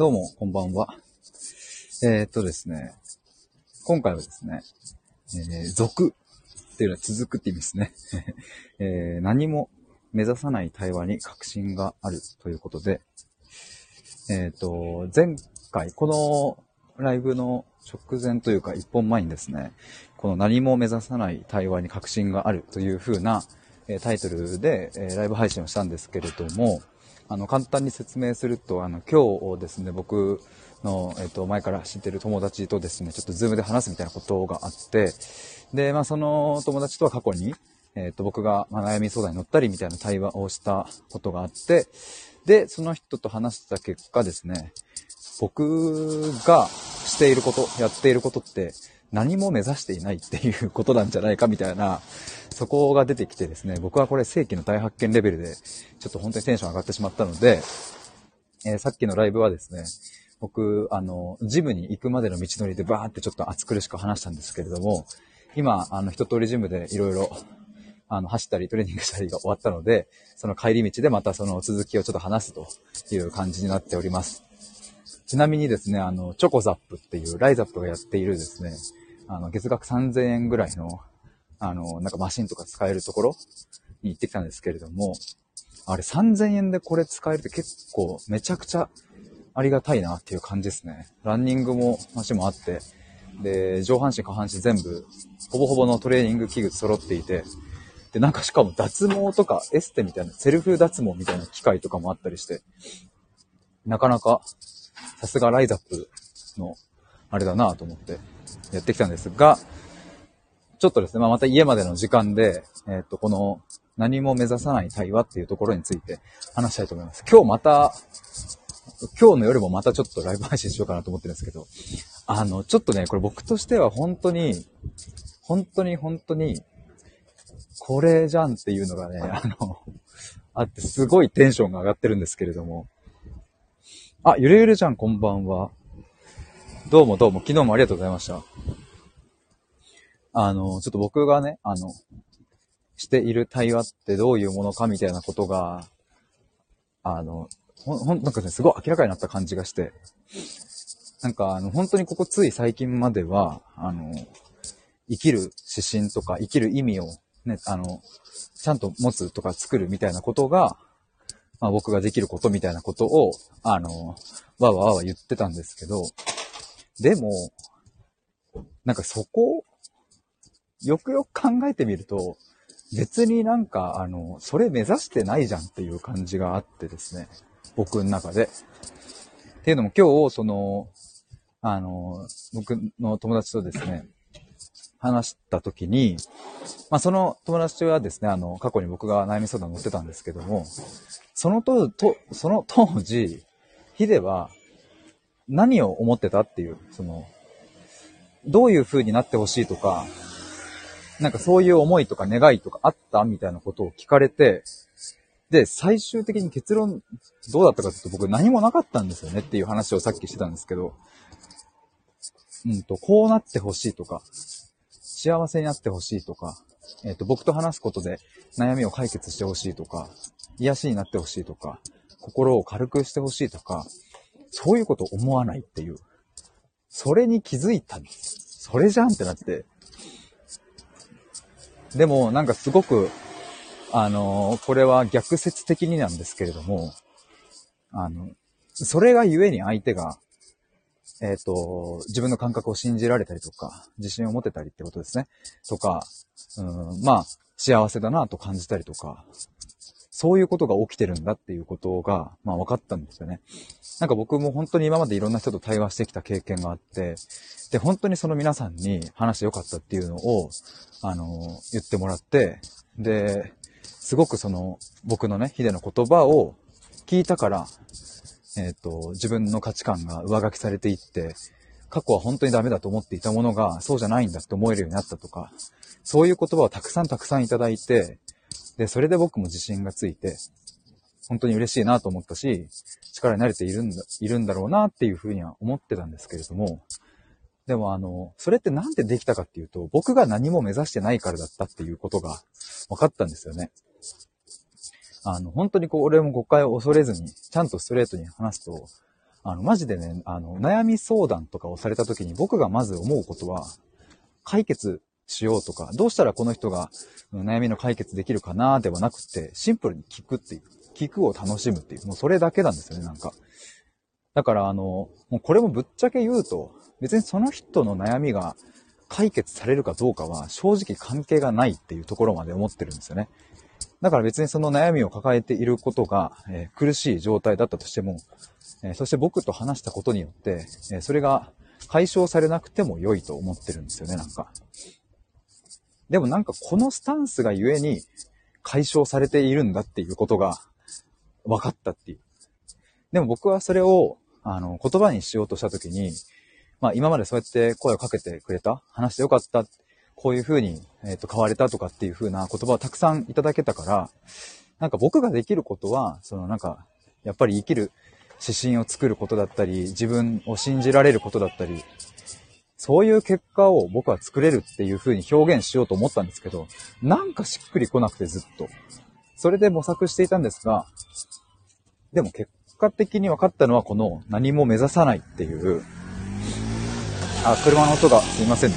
どうも、こんばんは。えー、っとですね、今回はですね、えー、続っていうのは続くって意味ですね。えー、何も目指さない対話に確信があるということで、えっ、と、前回、このライブの直前というか一本前にですね、この何も目指さない対話に確信があるという風な、えタイトルで、えライブ配信をしたんですけれども、あの、簡単に説明すると、あの、今日ですね、僕の、えっ、と、前から知ってる友達とですね、ちょっとズームで話すみたいなことがあって、で、まあ、その友達とは過去に、えっ、と、僕が、ま悩み相談に乗ったりみたいな対話をしたことがあって、で、その人と話した結果ですね、僕がしていること、やっていることって、何も目指していないっていうことなんじゃないかみたいな、そこが出てきてですね、僕はこれ正規の大発見レベルで、ちょっと本当にテンション上がってしまったので、えー、さっきのライブはですね、僕、あの、ジムに行くまでの道のりでバーってちょっと暑苦しく話したんですけれども、今、あの、一通りジムでいろいろ、あの、走ったりトレーニングしたりが終わったので、その帰り道でまたその続きをちょっと話すという感じになっております。ちなみにですね、あの、チョコザップっていうライザップがやっているですね、あの、月額3000円ぐらいの、あの、なんかマシンとか使えるところに行ってきたんですけれども、あれ3000円でこれ使えるって結構めちゃくちゃありがたいなっていう感じですね。ランニングも、マシンもあって、で、上半身下半身全部、ほぼほぼのトレーニング器具揃っていて、で、なんかしかも脱毛とかエステみたいな、セルフ脱毛みたいな機械とかもあったりして、なかなか、さすがライザップの、あれだなと思って、やってきたんですが、ちょっとですね、まあ、また家までの時間で、えー、っと、この何も目指さない対話っていうところについて話したいと思います。今日また、今日の夜もまたちょっとライブ配信しようかなと思ってるんですけど、あの、ちょっとね、これ僕としては本当に、本当に本当に、これじゃんっていうのがね、あの、あってすごいテンションが上がってるんですけれども。あ、ゆれゆれちゃんこんばんは。どうもどうも、昨日もありがとうございました。あの、ちょっと僕がね、あの、している対話ってどういうものかみたいなことが、あの、ほん、ほん、なんかね、すごい明らかになった感じがして、なんか、あの、本当にここつい最近までは、あの、生きる指針とか、生きる意味をね、あの、ちゃんと持つとか作るみたいなことが、まあ僕ができることみたいなことを、あの、わわわわ言ってたんですけど、でも、なんかそこ、よくよく考えてみると、別になんか、あの、それ目指してないじゃんっていう感じがあってですね。僕の中で。っていうのも今日、その、あの、僕の友達とですね、話した時に、まあ、その友達はですね、あの、過去に僕が悩み相談乗ってたんですけども、そのと、と、その当時、ヒデは、何を思ってたっていう、その、どういう風になってほしいとか、なんかそういう思いとか願いとかあったみたいなことを聞かれて、で、最終的に結論どうだったかっていうと僕何もなかったんですよねっていう話をさっきしてたんですけど、うんと、こうなってほしいとか、幸せになってほしいとか、えっ、ー、と、僕と話すことで悩みを解決してほしいとか、癒しになってほしいとか、心を軽くしてほしいとか、そういうこと思わないっていう。それに気づいたんです。それじゃんってなって。でも、なんかすごく、あのこれは逆説的になんですけれども、あの、それがゆえに相手が、えっ、ー、と、自分の感覚を信じられたりとか、自信を持てたりってことですね。とか、うん、まあ、幸せだなと感じたりとか、そういうことが起きてるんだっていうことが、まあ分かったんですよね。なんか僕も本当に今までいろんな人と対話してきた経験があって、で、本当にその皆さんに話してよかったっていうのを、あの、言ってもらって、で、すごくその、僕のね、ヒデの言葉を聞いたから、えっ、ー、と、自分の価値観が上書きされていって、過去は本当にダメだと思っていたものが、そうじゃないんだって思えるようになったとか、そういう言葉をたくさんたくさんいただいて、で、それで僕も自信がついて、本当に嬉しいなと思ったし、力に慣れているんだ、いるんだろうなっていうふうには思ってたんですけれども、でもあの、それってなんでできたかっていうと、僕が何も目指してないからだったっていうことが分かったんですよね。あの、本当にこう、俺も誤解を恐れずに、ちゃんとストレートに話すと、あの、マジでね、あの、悩み相談とかをされた時に僕がまず思うことは、解決しようとか、どうしたらこの人が悩みの解決できるかなではなくて、シンプルに聞くっていう、聞くを楽しむっていう、もうそれだけなんですよね、なんか。だからあの、もうこれもぶっちゃけ言うと、別にその人の悩みが解決されるかどうかは正直関係がないっていうところまで思ってるんですよね。だから別にその悩みを抱えていることが、えー、苦しい状態だったとしても、えー、そして僕と話したことによって、えー、それが解消されなくても良いと思ってるんですよね、なんか。でもなんかこのスタンスがゆえに解消されているんだっていうことが分かったっていう。でも僕はそれを、あの、言葉にしようとしたときに、まあ今までそうやって声をかけてくれた、話してよかった、こういう風に、えっ、ー、と、変われたとかっていう風な言葉をたくさんいただけたから、なんか僕ができることは、そのなんか、やっぱり生きる指針を作ることだったり、自分を信じられることだったり、そういう結果を僕は作れるっていう風に表現しようと思ったんですけど、なんかしっくりこなくてずっと。それで模索していたんですが、でも結果的に分かったのはこの何も目指さないっていう、あ、車の音がすいませんね。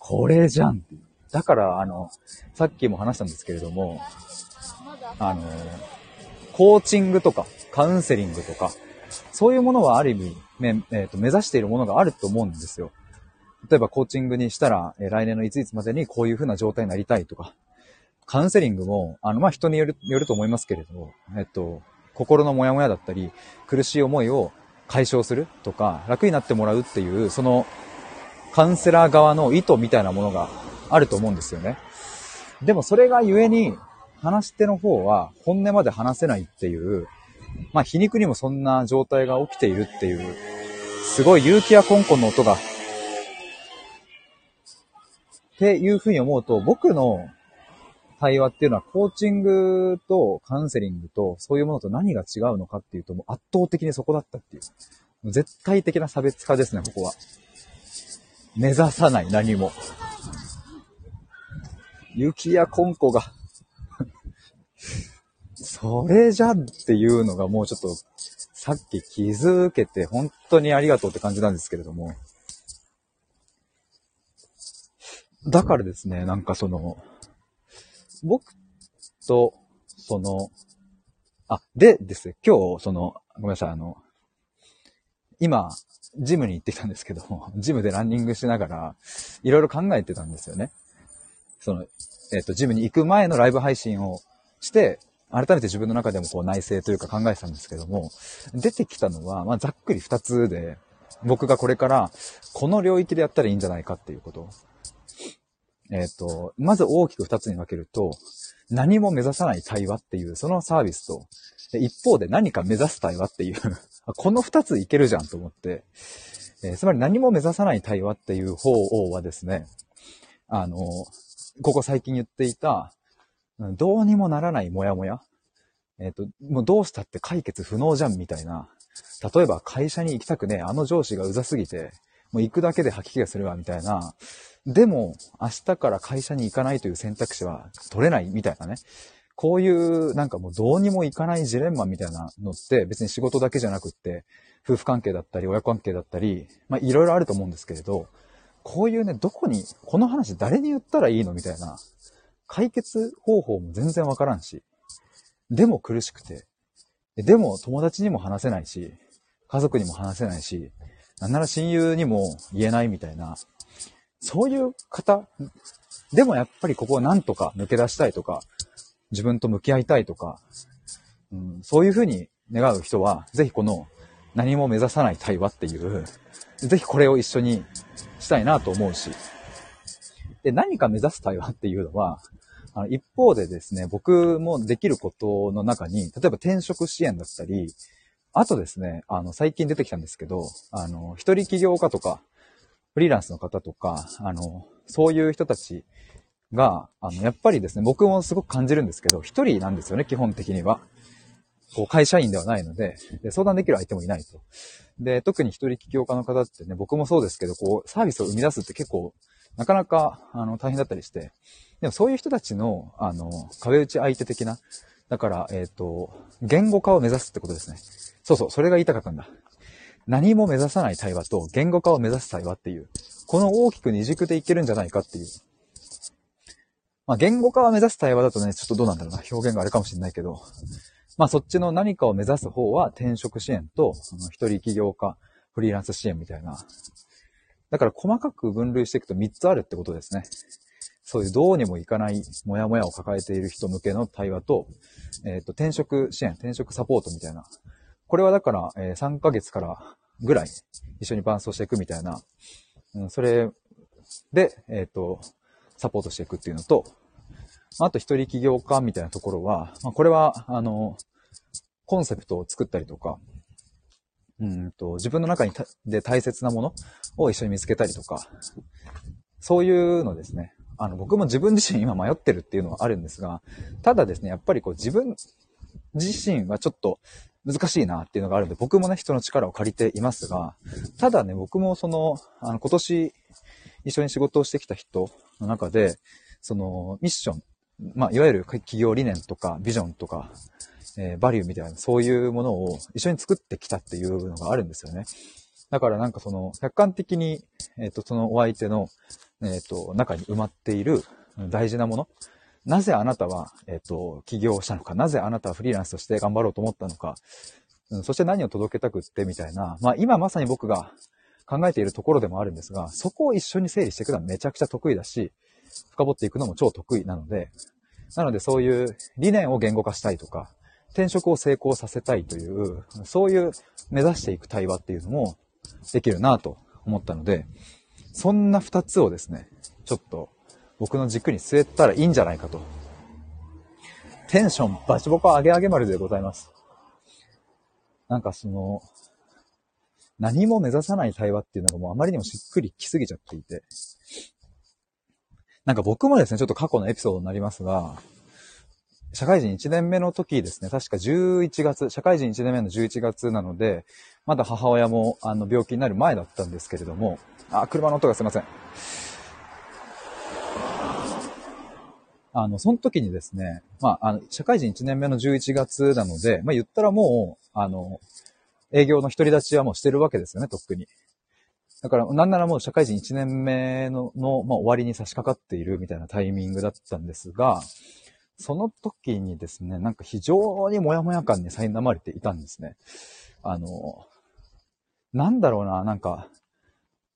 これじゃんって。だから、あの、さっきも話したんですけれども、あの、コーチングとか、カウンセリングとか、そういうものはある意味、めえーと、目指しているものがあると思うんですよ。例えばコーチングにしたら、え来年のいついつまでにこういう風な状態になりたいとか、カウンセリングも、あの、まあ、人による、よると思いますけれど、えっと、心のモヤモヤだったり、苦しい思いを解消するとか、楽になってもらうっていう、その、カウンセラー側の意図みたいなものがあると思うんですよね。でもそれがゆえに、話し手の方は本音まで話せないっていう、まあ皮肉にもそんな状態が起きているっていう、すごい勇気やコンコンの音が、っていうふうに思うと、僕の対話っていうのはコーチングとカウンセリングとそういうものと何が違うのかっていうともう圧倒的にそこだったっていう。う絶対的な差別化ですね、ここは。目指さない、何も。雪やコンコがそれじゃっていうのがもうちょっと、さっき気づけて本当にありがとうって感じなんですけれども。だからですね、なんかその、僕と、その、あ、でですね、今日、その、ごめんなさい、あの、今、ジムに行ってきたんですけども、ジムでランニングしながら、いろいろ考えてたんですよね。その、えっ、ー、と、ジムに行く前のライブ配信をして、改めて自分の中でもこう内省というか考えてたんですけども、出てきたのは、まあ、ざっくり二つで、僕がこれから、この領域でやったらいいんじゃないかっていうこと。えっ、ー、と、まず大きく二つに分けると、何も目指さない対話っていう、そのサービスと、一方で何か目指す対話っていう この二ついけるじゃんと思って、えー、つまり何も目指さない対話っていう方はですね、あの、ここ最近言っていた、どうにもならないモヤモヤ。えっ、ー、と、もうどうしたって解決不能じゃんみたいな。例えば会社に行きたくねえ、あの上司がうざすぎて、もう行くだけで吐き気がするわ、みたいな。でも、明日から会社に行かないという選択肢は取れないみたいなね。こういうなんかもうどうにもいかないジレンマみたいなのって別に仕事だけじゃなくって、夫婦関係だったり親子関係だったり、まあいろいろあると思うんですけれど、こういうね、どこに、この話誰に言ったらいいのみたいな、解決方法も全然わからんし、でも苦しくて、でも友達にも話せないし、家族にも話せないし、なんなら親友にも言えないみたいな、そういう方、でもやっぱりここをなんとか抜け出したいとか、自分と向き合いたいとか、うん、そういうふうに願う人は、ぜひこの何も目指さない対話っていう、ぜひこれを一緒にしたいなと思うし、で、何か目指す対話っていうのは、あの一方でですね、僕もできることの中に、例えば転職支援だったり、あとですね、あの、最近出てきたんですけど、あの、一人起業家とか、フリーランスの方とか、あの、そういう人たちが、あの、やっぱりですね、僕もすごく感じるんですけど、一人なんですよね、基本的には。こう、会社員ではないので、で相談できる相手もいないと。で、特に一人起業家の方ってね、僕もそうですけど、こう、サービスを生み出すって結構、なかなか、あの、大変だったりして、でもそういう人たちの、あの、壁打ち相手的な、だから、えっ、ー、と、言語化を目指すってことですね。そうそう、それが言いたかったんだ。何も目指さない対話と言語化を目指す対話っていう、この大きく二軸でいけるんじゃないかっていう。まあ、言語化を目指す対話だとね、ちょっとどうなんだろうな、表現があるかもしれないけど、まあ、そっちの何かを目指す方は転職支援と、その一人起業家、フリーランス支援みたいな。だから細かく分類していくと3つあるってことですね。そういうどうにもいかないモヤモヤを抱えている人向けの対話と、えっ、ー、と、転職支援、転職サポートみたいな。これはだから、えー、3ヶ月からぐらい一緒に伴走していくみたいな。うん、それで、えっ、ー、と、サポートしていくっていうのと、あと一人起業家みたいなところは、まあ、これは、あの、コンセプトを作ったりとか、うんと、自分の中にで大切なものを一緒に見つけたりとか、そういうのですね。あの、僕も自分自身今迷ってるっていうのはあるんですが、ただですね、やっぱりこう自分自身はちょっと難しいなっていうのがあるんで、僕もね、人の力を借りていますが、ただね、僕もその、あの、今年一緒に仕事をしてきた人の中で、その、ミッション、まあ、いわゆる企業理念とか、ビジョンとか、えー、バリューみたいな、そういうものを一緒に作ってきたっていうのがあるんですよね。だからなんかその、客観的に、えっ、ー、と、そのお相手の、えっ、ー、と、中に埋まっている大事なもの。なぜあなたは、えっ、と、起業したのか。なぜあなたはフリーランスとして頑張ろうと思ったのか。うん、そして何を届けたくって、みたいな。まあ今まさに僕が考えているところでもあるんですが、そこを一緒に整理していくのはめちゃくちゃ得意だし、深掘っていくのも超得意なので、なのでそういう理念を言語化したいとか、転職を成功させたいという、そういう目指していく対話っていうのもできるなと思ったので、そんな二つをですね、ちょっと僕の軸に据えたらいいんじゃないかと。テンションバチボコ上げ上げ丸でございます。なんかその、何も目指さない対話っていうのがもうあまりにもしっくりきすぎちゃっていて。なんか僕もですね、ちょっと過去のエピソードになりますが、社会人1年目の時ですね、確か11月、社会人1年目の11月なので、まだ母親もあの病気になる前だったんですけれども、あ、車の音がすいません。あの、その時にですね、まあ、あの、社会人1年目の11月なので、まあ、言ったらもう、あの、営業の独り立ちはもうしてるわけですよね、とっくに。だから、なんならもう社会人1年目の、の、まあ、終わりに差し掛かっているみたいなタイミングだったんですが、その時にですね、なんか非常にもやもや感に苛まれていたんですね。あの、なんだろうな、なんか、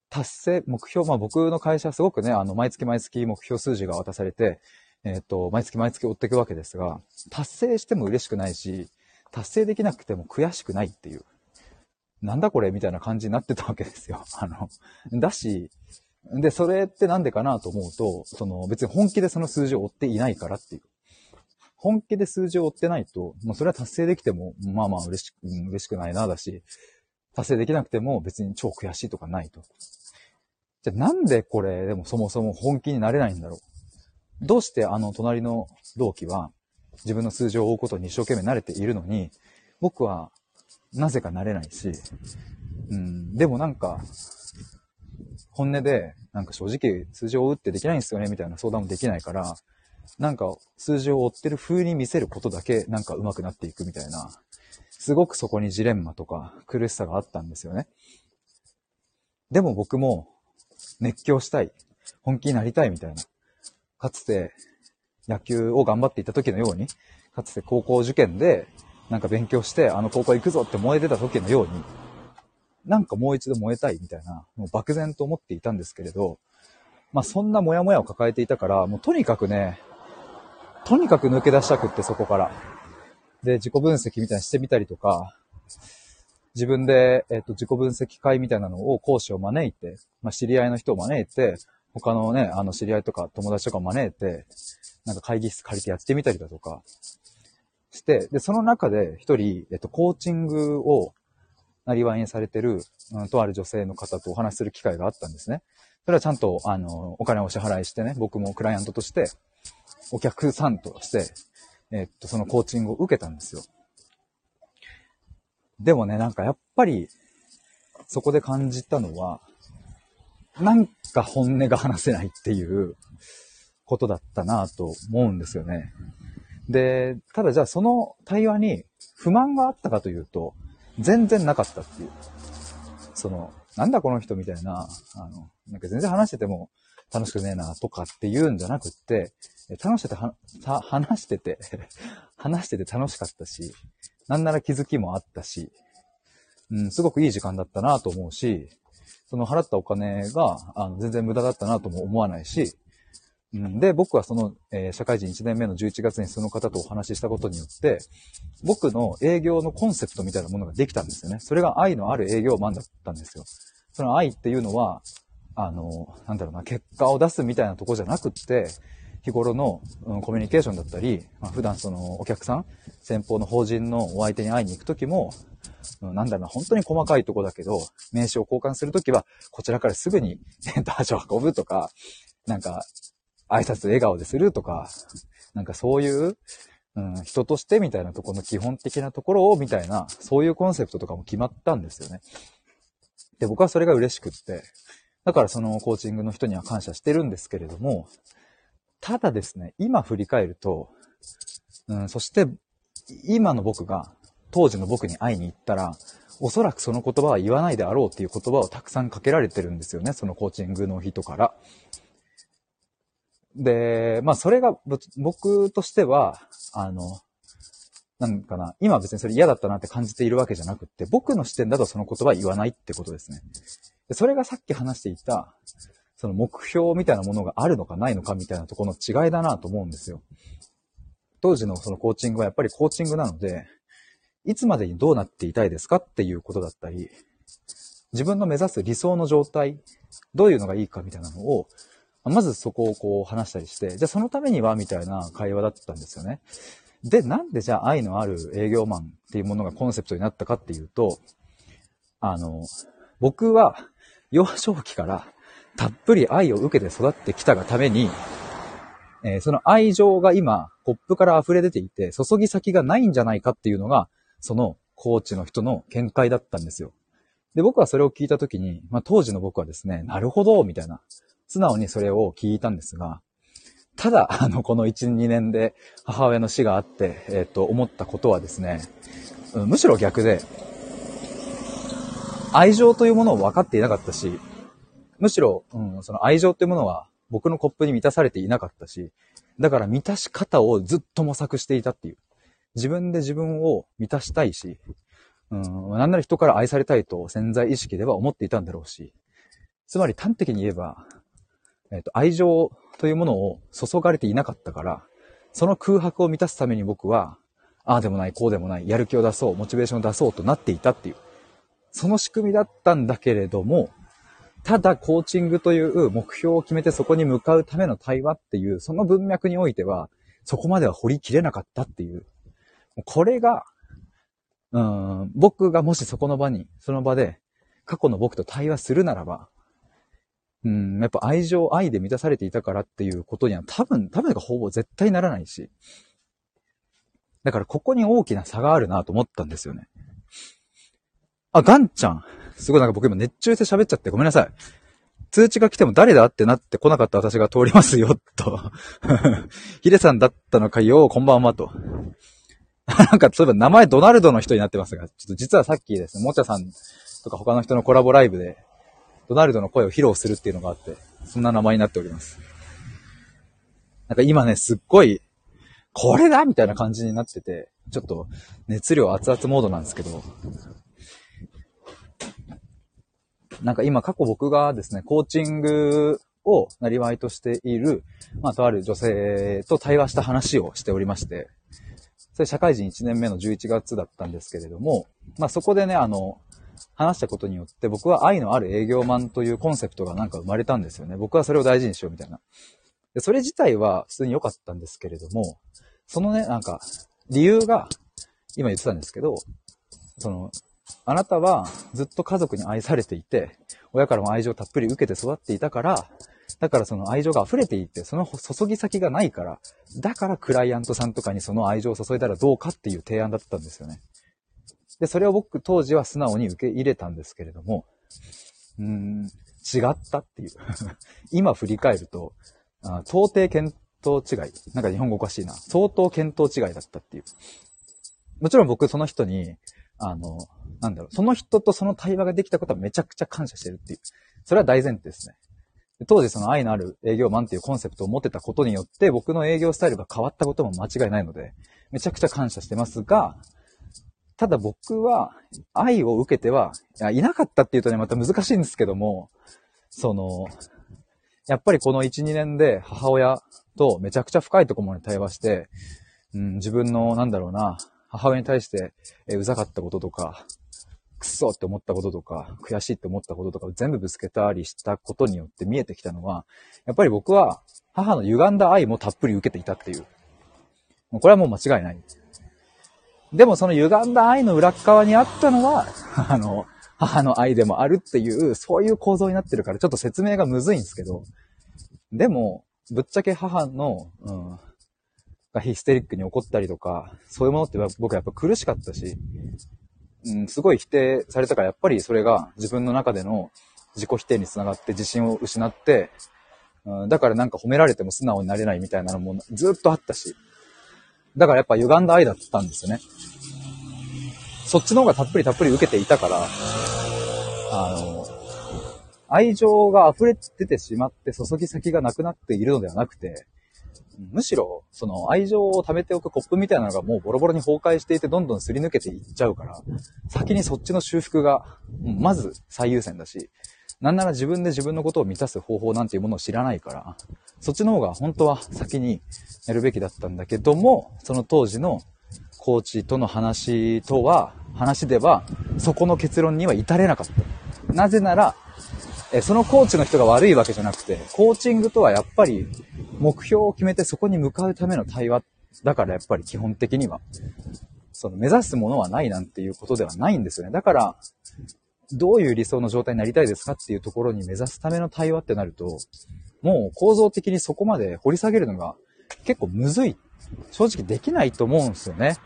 達成、目標、まあ僕の会社すごくね、あの、毎月毎月目標数字が渡されて、えっ、と、毎月毎月追っていくわけですが、達成しても嬉しくないし、達成できなくても悔しくないっていう、なんだこれみたいな感じになってたわけですよ。あの、だし、で、それってなんでかなと思うと、その別に本気でその数字を追っていないからっていう。本気で数字を追ってないと、もうそれは達成できても、まあまあ嬉しく、嬉しくないな、だし、達成できなくても別に超悔しいとかないと。じゃあなんでこれでもそもそも本気になれないんだろうどうしてあの隣の同期は自分の数字を追うことに一生懸命慣れているのに、僕はなぜかなれないし、うん、でもなんか、本音で、なんか正直数字を追うってできないんですよね、みたいな相談もできないから、なんか数字を追ってる風に見せることだけなんか上手くなっていくみたいな、すごくそこにジレンマとか苦しさがあったんですよね。でも僕も熱狂したい、本気になりたいみたいな、かつて野球を頑張っていた時のように、かつて高校受験でなんか勉強してあの高校行くぞって燃えてた時のように、なんかもう一度燃えたいみたいな、もう漠然と思っていたんですけれど、まあそんなモヤモヤを抱えていたから、もうとにかくね、とにかく抜け出したくってそこから。で、自己分析みたいにしてみたりとか、自分で、えっ、と、自己分析会みたいなのを講師を招いて、まあ、知り合いの人を招いて、他のね、あの、知り合いとか友達とか招いて、なんか会議室借りてやってみたりだとか、して、で、その中で一人、えっと、コーチングを、なりわいにされてる、うん、とある女性の方とお話しする機会があったんですね。それはちゃんと、あの、お金を支払いしてね、僕もクライアントとして、お客さんとして、えっと、そのコーチングを受けたんですよ。でもね、なんかやっぱり、そこで感じたのは、なんか本音が話せないっていうことだったなと思うんですよね。で、ただじゃあその対話に不満があったかというと、全然なかったっていう。その、なんだこの人みたいな、あの、なんか全然話してても楽しくねえなとかって言うんじゃなくって、楽してては、話してて 話してて楽しかったし、なんなら気づきもあったし、うん、すごくいい時間だったなと思うし、その払ったお金が、あの、全然無駄だったなとも思わないし、うん、で、僕はその、えー、社会人1年目の11月にその方とお話ししたことによって、僕の営業のコンセプトみたいなものができたんですよね。それが愛のある営業マンだったんですよ。その愛っていうのは、あの、なんだろうな、結果を出すみたいなとこじゃなくって、日頃の、うん、コミュニケーションだったり、まあ、普段そのお客さん、先方の法人のお相手に会いに行くときも、うん、なんだろうな、本当に細かいとこだけど、名刺を交換するときは、こちらからすぐに センター所を運ぶとか、なんか、挨拶笑顔でするとか、なんかそういう、うん、人としてみたいなとこの基本的なところをみたいな、そういうコンセプトとかも決まったんですよね。で、僕はそれが嬉しくって、だからそのコーチングの人には感謝してるんですけれども、ただですね、今振り返ると、うん、そして今の僕が当時の僕に会いに行ったら、おそらくその言葉は言わないであろうっていう言葉をたくさんかけられてるんですよね、そのコーチングの人から。で、まあそれが僕としては、あの、なんかな、今別にそれ嫌だったなって感じているわけじゃなくって、僕の視点だとその言葉は言わないってことですね。それがさっき話していた、その目標みたいなものがあるのかないのかみたいなところの違いだなと思うんですよ。当時のそのコーチングはやっぱりコーチングなので、いつまでにどうなっていたいですかっていうことだったり、自分の目指す理想の状態、どういうのがいいかみたいなのを、まずそこをこう話したりして、じゃあそのためにはみたいな会話だったんですよね。で、なんでじゃあ愛のある営業マンっていうものがコンセプトになったかっていうと、あの、僕は幼少期からたっぷり愛を受けて育ってきたがために、えー、その愛情が今、コップから溢れ出ていて、注ぎ先がないんじゃないかっていうのが、そのコーチの人の見解だったんですよ。で、僕はそれを聞いたときに、まあ当時の僕はですね、なるほど、みたいな、素直にそれを聞いたんですが、ただ、あの、この1、2年で母親の死があって、えっ、ー、と、思ったことはですね、むしろ逆で、愛情というものを分かっていなかったし、むしろ、うん、その愛情っていうものは僕のコップに満たされていなかったし、だから満たし方をずっと模索していたっていう。自分で自分を満たしたいし、うん、なんなら人から愛されたいと潜在意識では思っていたんだろうし、つまり端的に言えば、えっ、ー、と、愛情というものを注がれていなかったから、その空白を満たすために僕は、ああでもない、こうでもない、やる気を出そう、モチベーションを出そうとなっていたっていう。その仕組みだったんだけれども、ただコーチングという目標を決めてそこに向かうための対話っていう、その文脈においては、そこまでは掘りきれなかったっていう。これが、うん、僕がもしそこの場に、その場で、過去の僕と対話するならば、うん、やっぱ愛情、愛で満たされていたからっていうことには多分、多分がほぼ絶対ならないし。だからここに大きな差があるなと思ったんですよね。あ、ガンちゃん。すごいなんか僕今熱中して喋っちゃってごめんなさい。通知が来ても誰だってなって来なかった私が通りますよ、と。ヒデさんだったのかよ、こんばんは、と。なんか、そういえば名前ドナルドの人になってますが、ちょっと実はさっきですね、もちゃさんとか他の人のコラボライブで、ドナルドの声を披露するっていうのがあって、そんな名前になっております。なんか今ね、すっごい、これだみたいな感じになってて、ちょっと熱量熱々モードなんですけど、なんか今過去僕がですね、コーチングをなりわいとしている、まあとある女性と対話した話をしておりまして、それ社会人1年目の11月だったんですけれども、まあそこでね、あの、話したことによって僕は愛のある営業マンというコンセプトがなんか生まれたんですよね。僕はそれを大事にしようみたいな。でそれ自体は普通に良かったんですけれども、そのね、なんか、理由が、今言ってたんですけど、その、あなたはずっと家族に愛されていて、親からも愛情たっぷり受けて育っていたから、だからその愛情が溢れていて、その注ぎ先がないから、だからクライアントさんとかにその愛情を注いだらどうかっていう提案だったんですよね。で、それを僕当時は素直に受け入れたんですけれども、うーん、違ったっていう。今振り返ると、あ到底見当違い。なんか日本語おかしいな。相当見当違いだったっていう。もちろん僕その人に、あの、なんだろう、その人とその対話ができたことはめちゃくちゃ感謝してるっていう。それは大前提ですね。当時その愛のある営業マンっていうコンセプトを持ってたことによって僕の営業スタイルが変わったことも間違いないので、めちゃくちゃ感謝してますが、ただ僕は愛を受けては、い、いなかったっていうとね、また難しいんですけども、その、やっぱりこの1、2年で母親とめちゃくちゃ深いところまで対話して、うん、自分の、なんだろうな、母親に対して、えうざかったこととか、くそって思ったこととか、悔しいって思ったこととかを全部ぶつけたりしたことによって見えてきたのは、やっぱり僕は母の歪んだ愛もたっぷり受けていたっていう。もうこれはもう間違いない。でもその歪んだ愛の裏側にあったのは、あの、母の愛でもあるっていう、そういう構造になってるから、ちょっと説明がむずいんですけど、でも、ぶっちゃけ母の、うん、がヒステリックに怒ったりとか、そういうものって僕はやっぱ苦しかったし、うん、すごい否定されたから、やっぱりそれが自分の中での自己否定につながって自信を失って、うん、だからなんか褒められても素直になれないみたいなのもずっとあったし、だからやっぱ歪んだ愛だったんですよね。そっちの方がたっぷりたっぷり受けていたから、あの、愛情が溢れ出てしまって注ぎ先がなくなっているのではなくて、むしろ、その愛情を貯めておくコップみたいなのがもうボロボロに崩壊していてどんどんすり抜けていっちゃうから、先にそっちの修復が、まず最優先だし、なんなら自分で自分のことを満たす方法なんていうものを知らないから、そっちの方が本当は先にやるべきだったんだけども、その当時のコーチとの話とは、話では、そこの結論には至れなかった。なぜなら、えそのコーチの人が悪いわけじゃなくて、コーチングとはやっぱり目標を決めてそこに向かうための対話だからやっぱり基本的には、その目指すものはないなんていうことではないんですよね。だから、どういう理想の状態になりたいですかっていうところに目指すための対話ってなると、もう構造的にそこまで掘り下げるのが結構むずい。正直できないと思うんですよね。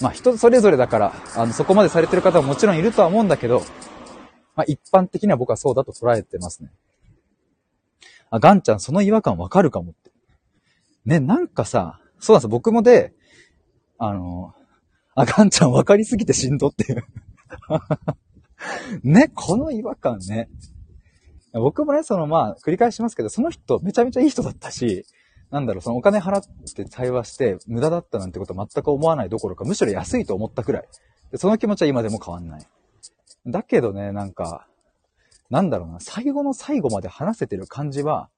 まあ人それぞれだから、あの、そこまでされてる方ももちろんいるとは思うんだけど、まあ一般的には僕はそうだと捉えてますね。あ、ガンちゃんその違和感わかるかもって。ね、なんかさ、そうなんですよ僕もで、あの、あ、ガンちゃんわかりすぎてしんどっていう ね、この違和感ね。僕もね、そのまあ、繰り返しますけど、その人めちゃめちゃいい人だったし、なんだろう、そのお金払って対話して無駄だったなんてことは全く思わないどころか、むしろ安いと思ったくらい。その気持ちは今でも変わんない。だけどね、なんか、なんだろうな、最後の最後まで話せてる感じは、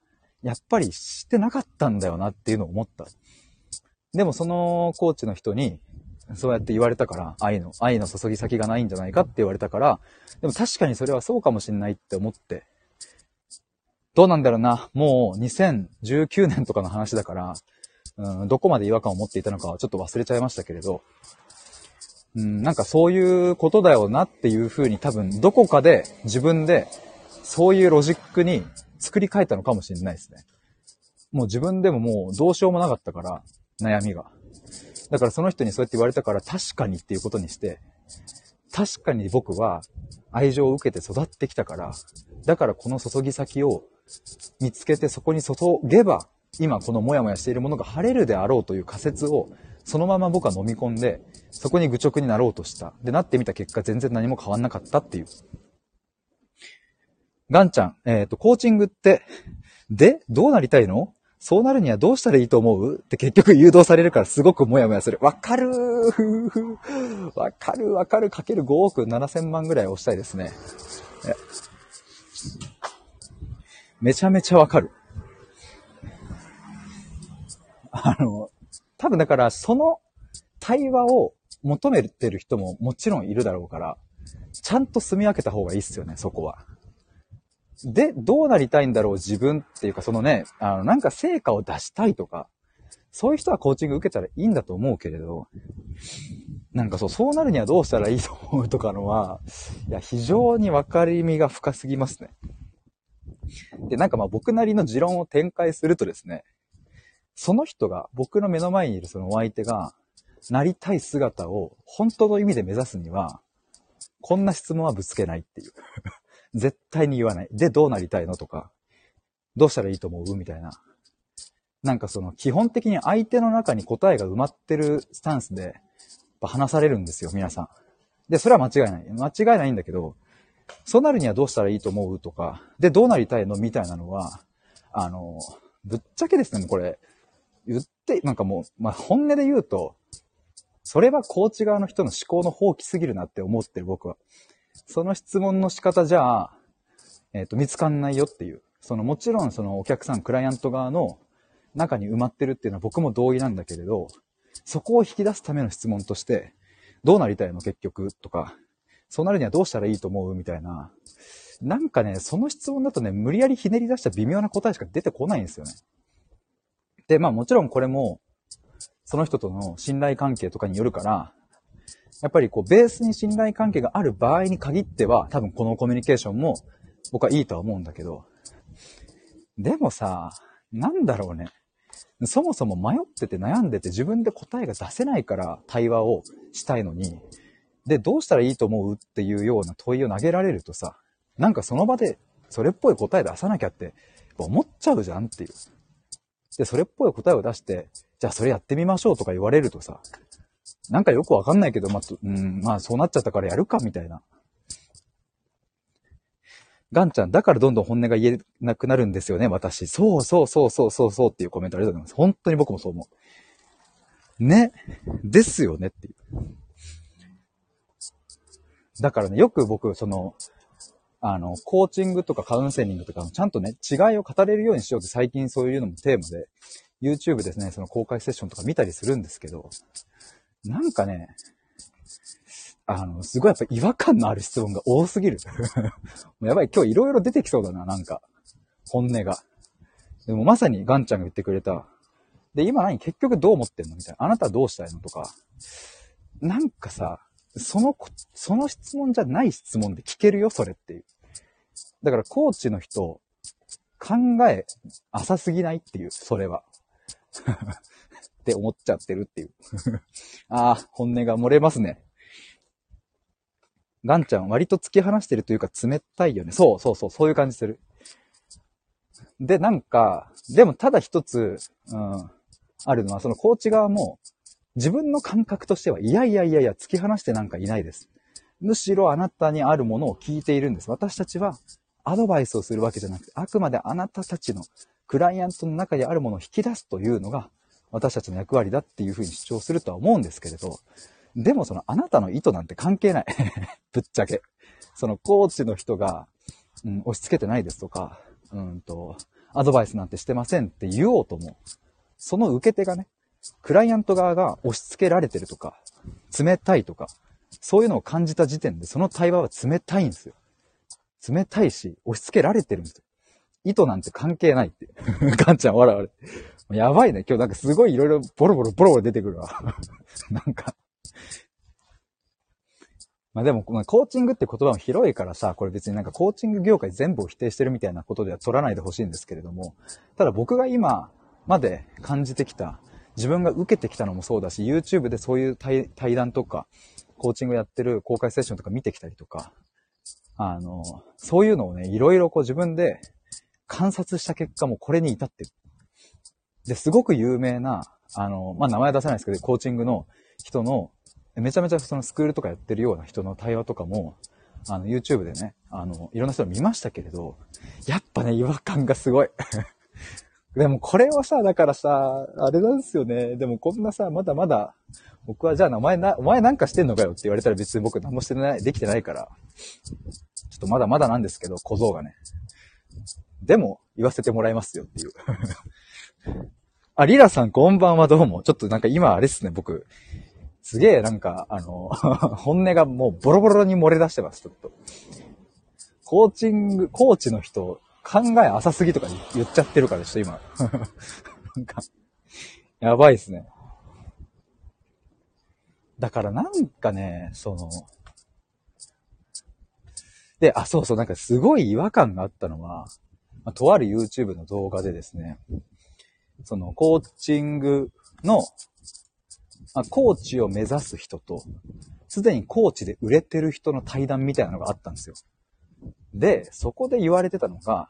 やっぱりしてなかったんだよなっていうのを思った。でもそのコーチの人に、そうやって言われたから、愛の、愛の注ぎ先がないんじゃないかって言われたから、でも確かにそれはそうかもしんないって思って、どうなんだろうな、もう2019年とかの話だから、うん、どこまで違和感を持っていたのかはちょっと忘れちゃいましたけれど、うん、なんかそういうことだよなっていうふうに多分どこかで自分でそういうロジックに作り変えたのかもしれないですね。もう自分でももうどうしようもなかったから、悩みが。だからその人にそうやって言われたから確かにっていうことにして、確かに僕は愛情を受けて育ってきたから、だからこの注ぎ先を見つけてそこに注げば、今このモヤモヤしているものが晴れるであろうという仮説を、そのまま僕は飲み込んで、そこに愚直になろうとした。で、なってみた結果全然何も変わんなかったっていう。ガンちゃん、えっ、ー、と、コーチングって、で、どうなりたいの？そうなるにはどうしたらいいと思う？って結局誘導されるからすごくモヤモヤする。わかる わかるわかるかける5億7千万ぐらい押したいですね。めちゃめちゃわかる。あの、多分だからその対話を求めてる人ももちろんいるだろうから、ちゃんと住み分けた方がいいっすよね、そこは。で、どうなりたいんだろう自分っていうか、そのね、あの、なんか成果を出したいとか、そういう人はコーチング受けたらいいんだと思うけれど、なんかそう、そうなるにはどうしたらいいと思うとかのは、いや、非常に分かりみが深すぎますね。で、なんかまあ僕なりの持論を展開するとですね、その人が、僕の目の前にいるそのお相手が、なりたい姿を本当の意味で目指すには、こんな質問はぶつけないっていう。絶対に言わない。で、どうなりたいのとか、どうしたらいいと思うみたいな。なんかその、基本的に相手の中に答えが埋まってるスタンスで、話されるんですよ、皆さん。で、それは間違いない。間違いないんだけど、そうなるにはどうしたらいいと思うとか、で、どうなりたいのみたいなのは、あの、ぶっちゃけですね、もうこれ、言って、なんかもう、まあ、本音で言うと、それはコーチ側の人の思考の放棄すぎるなって思ってる僕は。その質問の仕方じゃあ、えっ、ー、と、見つかんないよっていう。その、もちろんそのお客さん、クライアント側の中に埋まってるっていうのは僕も同意なんだけれど、そこを引き出すための質問として、どうなりたいの結局とか、そうなるにはどうしたらいいと思うみたいな。なんかね、その質問だとね、無理やりひねり出した微妙な答えしか出てこないんですよね。で、まあもちろんこれも、その人との信頼関係とかによるから、やっぱりこう、ベースに信頼関係がある場合に限っては、多分このコミュニケーションも僕はいいとは思うんだけど、でもさ、なんだろうね。そもそも迷ってて悩んでて自分で答えが出せないから対話をしたいのに、で、どうしたらいいと思うっていうような問いを投げられるとさ、なんかその場でそれっぽい答え出さなきゃって思っちゃうじゃんっていう。で、それっぽい答えを出して、じゃあそれやってみましょうとか言われるとさ、なんかよくわかんないけど、まあ、うん、まあそうなっちゃったからやるかみたいな。ガンちゃん、だからどんどん本音が言えなくなるんですよね、私。そうそうそうそうそうそうっていうコメントありがとうございます。本当に僕もそう思う。ね。ですよねっていう。だからね、よく僕、その、あの、コーチングとかカウンセリングとか、ちゃんとね、違いを語れるようにしようって最近そういうのもテーマで、YouTube ですね、その公開セッションとか見たりするんですけど、なんかね、あの、すごいやっぱ違和感のある質問が多すぎる。やばい、今日いろいろ出てきそうだな、なんか。本音が。でもまさにガンちゃんが言ってくれた。で、今何結局どう思ってんの？みたいな。あなたどうしたいの？とか。なんかさ、その、その質問じゃない質問で聞けるよ、それっていう。だからコーチの人、考え浅すぎないっていう、それは。って思っちゃってるっていう。ああ、本音が漏れますね。ガンちゃん割と突き放してるというか冷たいよね。そうそうそう、そういう感じする。で、なんか、でもただ一つ、うん、あるのは、そのコーチ側も、自分の感覚としては、いやいやいやいや、突き放してなんかいないです。むしろあなたにあるものを聞いているんです。私たちはアドバイスをするわけじゃなくて、あくまであなたたちのクライアントの中にあるものを引き出すというのが私たちの役割だっていうふうに主張するとは思うんですけれど、でもそのあなたの意図なんて関係ない ぶっちゃけ。そのコーチの人が、うん、押し付けてないですとか、うんと、アドバイスなんてしてませんって言おうとも、その受け手がね、クライアント側が押し付けられてるとか、冷たいとか、そういうのを感じた時点でその対話は冷たいんですよ。冷たいし、押し付けられてるんですよ。意図なんて関係ないって。ガンちゃん笑われ。やばいね。今日なんかすごいいろいろボロボロボロボロ出てくるわ。なんか。まあでも、コーチングって言葉も広いからさ、これ別になんかコーチング業界全部を否定してるみたいなことでは取らないでほしいんですけれども、ただ僕が今まで感じてきた、自分が受けてきたのもそうだし、YouTube でそういう対談とか、コーチングやってる公開セッションとか見てきたりとか、あの、そういうのをね、いろいろこう自分で観察した結果もこれに至ってる。で、すごく有名な、あの、まあ、名前出さないですけど、コーチングの人の、めちゃめちゃそのスクールとかやってるような人の対話とかも、あの、YouTube でね、あの、いろんな人を見ましたけれど、やっぱね、違和感がすごい。でもこれはさ、だからさ、あれなんですよね。でもこんなさ、まだまだ、僕はじゃあお前な、お前なんかしてんのかよって言われたら別に僕何もしてない、できてないから、ちょっとまだまだなんですけど、小僧がね。でも、言わせてもらいますよっていう。あ、リラさんこんばんはどうも。ちょっとなんか今あれっすね、僕。すげえなんか、あの、本音がもうボロボロに漏れ出してます、ちょっと。コーチング、コーチの人、考え浅すぎとか言っちゃってるから、ちょっと今。なんか、やばいっすね。だからなんかね、その、で、あ、そうそう、なんかすごい違和感があったのは、まあ、とある YouTube の動画でですね、そのコーチングの、まあ、コーチを目指す人と、すでにコーチで売れてる人の対談みたいなのがあったんですよ。で、そこで言われてたのが、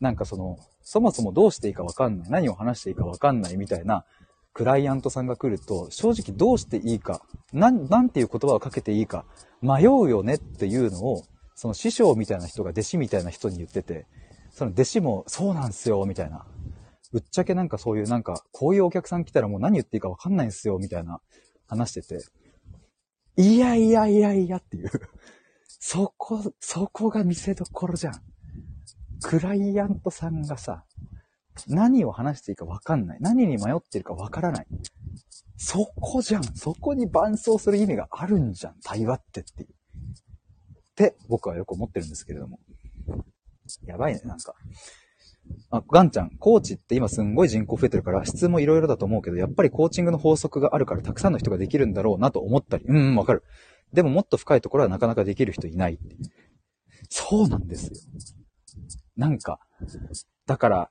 なんかその、そもそもどうしていいかわかんない、何を話していいかわかんないみたいなクライアントさんが来ると、正直どうしていいか、なん、なんていう言葉をかけていいか、迷うよねっていうのを、その師匠みたいな人が弟子みたいな人に言ってて、その弟子もそうなんすよ、みたいな。ぶっちゃけなんかそういうなんか、こういうお客さん来たらもう何言っていいかわかんないんすよ、みたいな話してて、いやいやいやいやっていう。そこ、そこが見せどころじゃん。クライアントさんがさ、何を話していいかわかんない。何に迷ってるかわからない。そこじゃん。そこに伴走する意味があるんじゃん。対話ってっていう。って僕はよく思ってるんですけれども。やばいね、なんか。あ、ガンちゃん、コーチって今すんごい人口増えてるから質もいろいろだと思うけど、やっぱりコーチングの法則があるからたくさんの人ができるんだろうなと思ったり。うん、わかる。でももっと深いところはなかなかできる人いない。そうなんですよ。なんか、だから、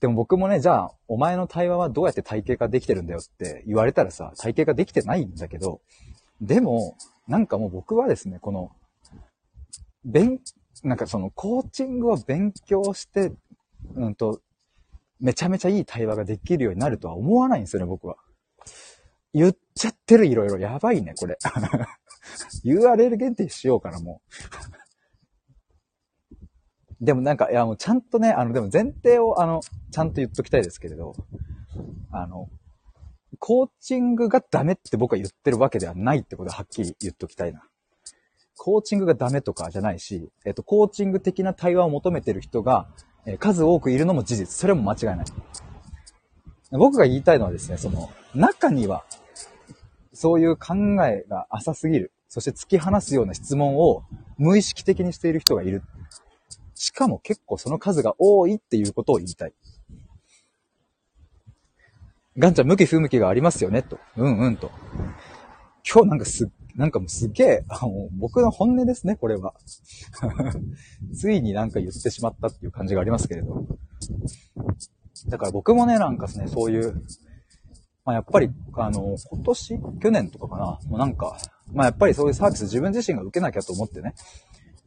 でも僕もね、じゃあ、お前の対話はどうやって体系化できてるんだよって言われたらさ、体系化できてないんだけど、でも、なんかもう僕はですね、この、勉、なんかそのコーチングを勉強して、うんと、めちゃめちゃいい対話ができるようになるとは思わないんですよね、僕は。言っちゃってる、いろいろ。やばいね、これ。URL 限定しようかな、もう。でもなんか、いやもうちゃんとね、あの、でも前提を、あの、ちゃんと言っときたいですけれど、あの、コーチングがダメって僕は言ってるわけではないってことははっきり言っときたいな。コーチングがダメとかじゃないし、えっと、コーチング的な対話を求めてる人が、え数多くいるのも事実。それも間違いない。僕が言いたいのはですね、その、中には、そういう考えが浅すぎる。そして突き放すような質問を無意識的にしている人がいる。しかも結構その数が多いっていうことを言いたい。ガンちゃん向き不向きがありますよねと。うんうんと。今日なんかすっ、なんかもうすげえ、あの、僕の本音ですね、これは。ついになんか言ってしまったっていう感じがありますけれど。だから僕もね、なんかですね、そういう、まあやっぱり、あの、今年去年とかかなもうなんか、まあやっぱりそういうサービス自分自身が受けなきゃと思ってね。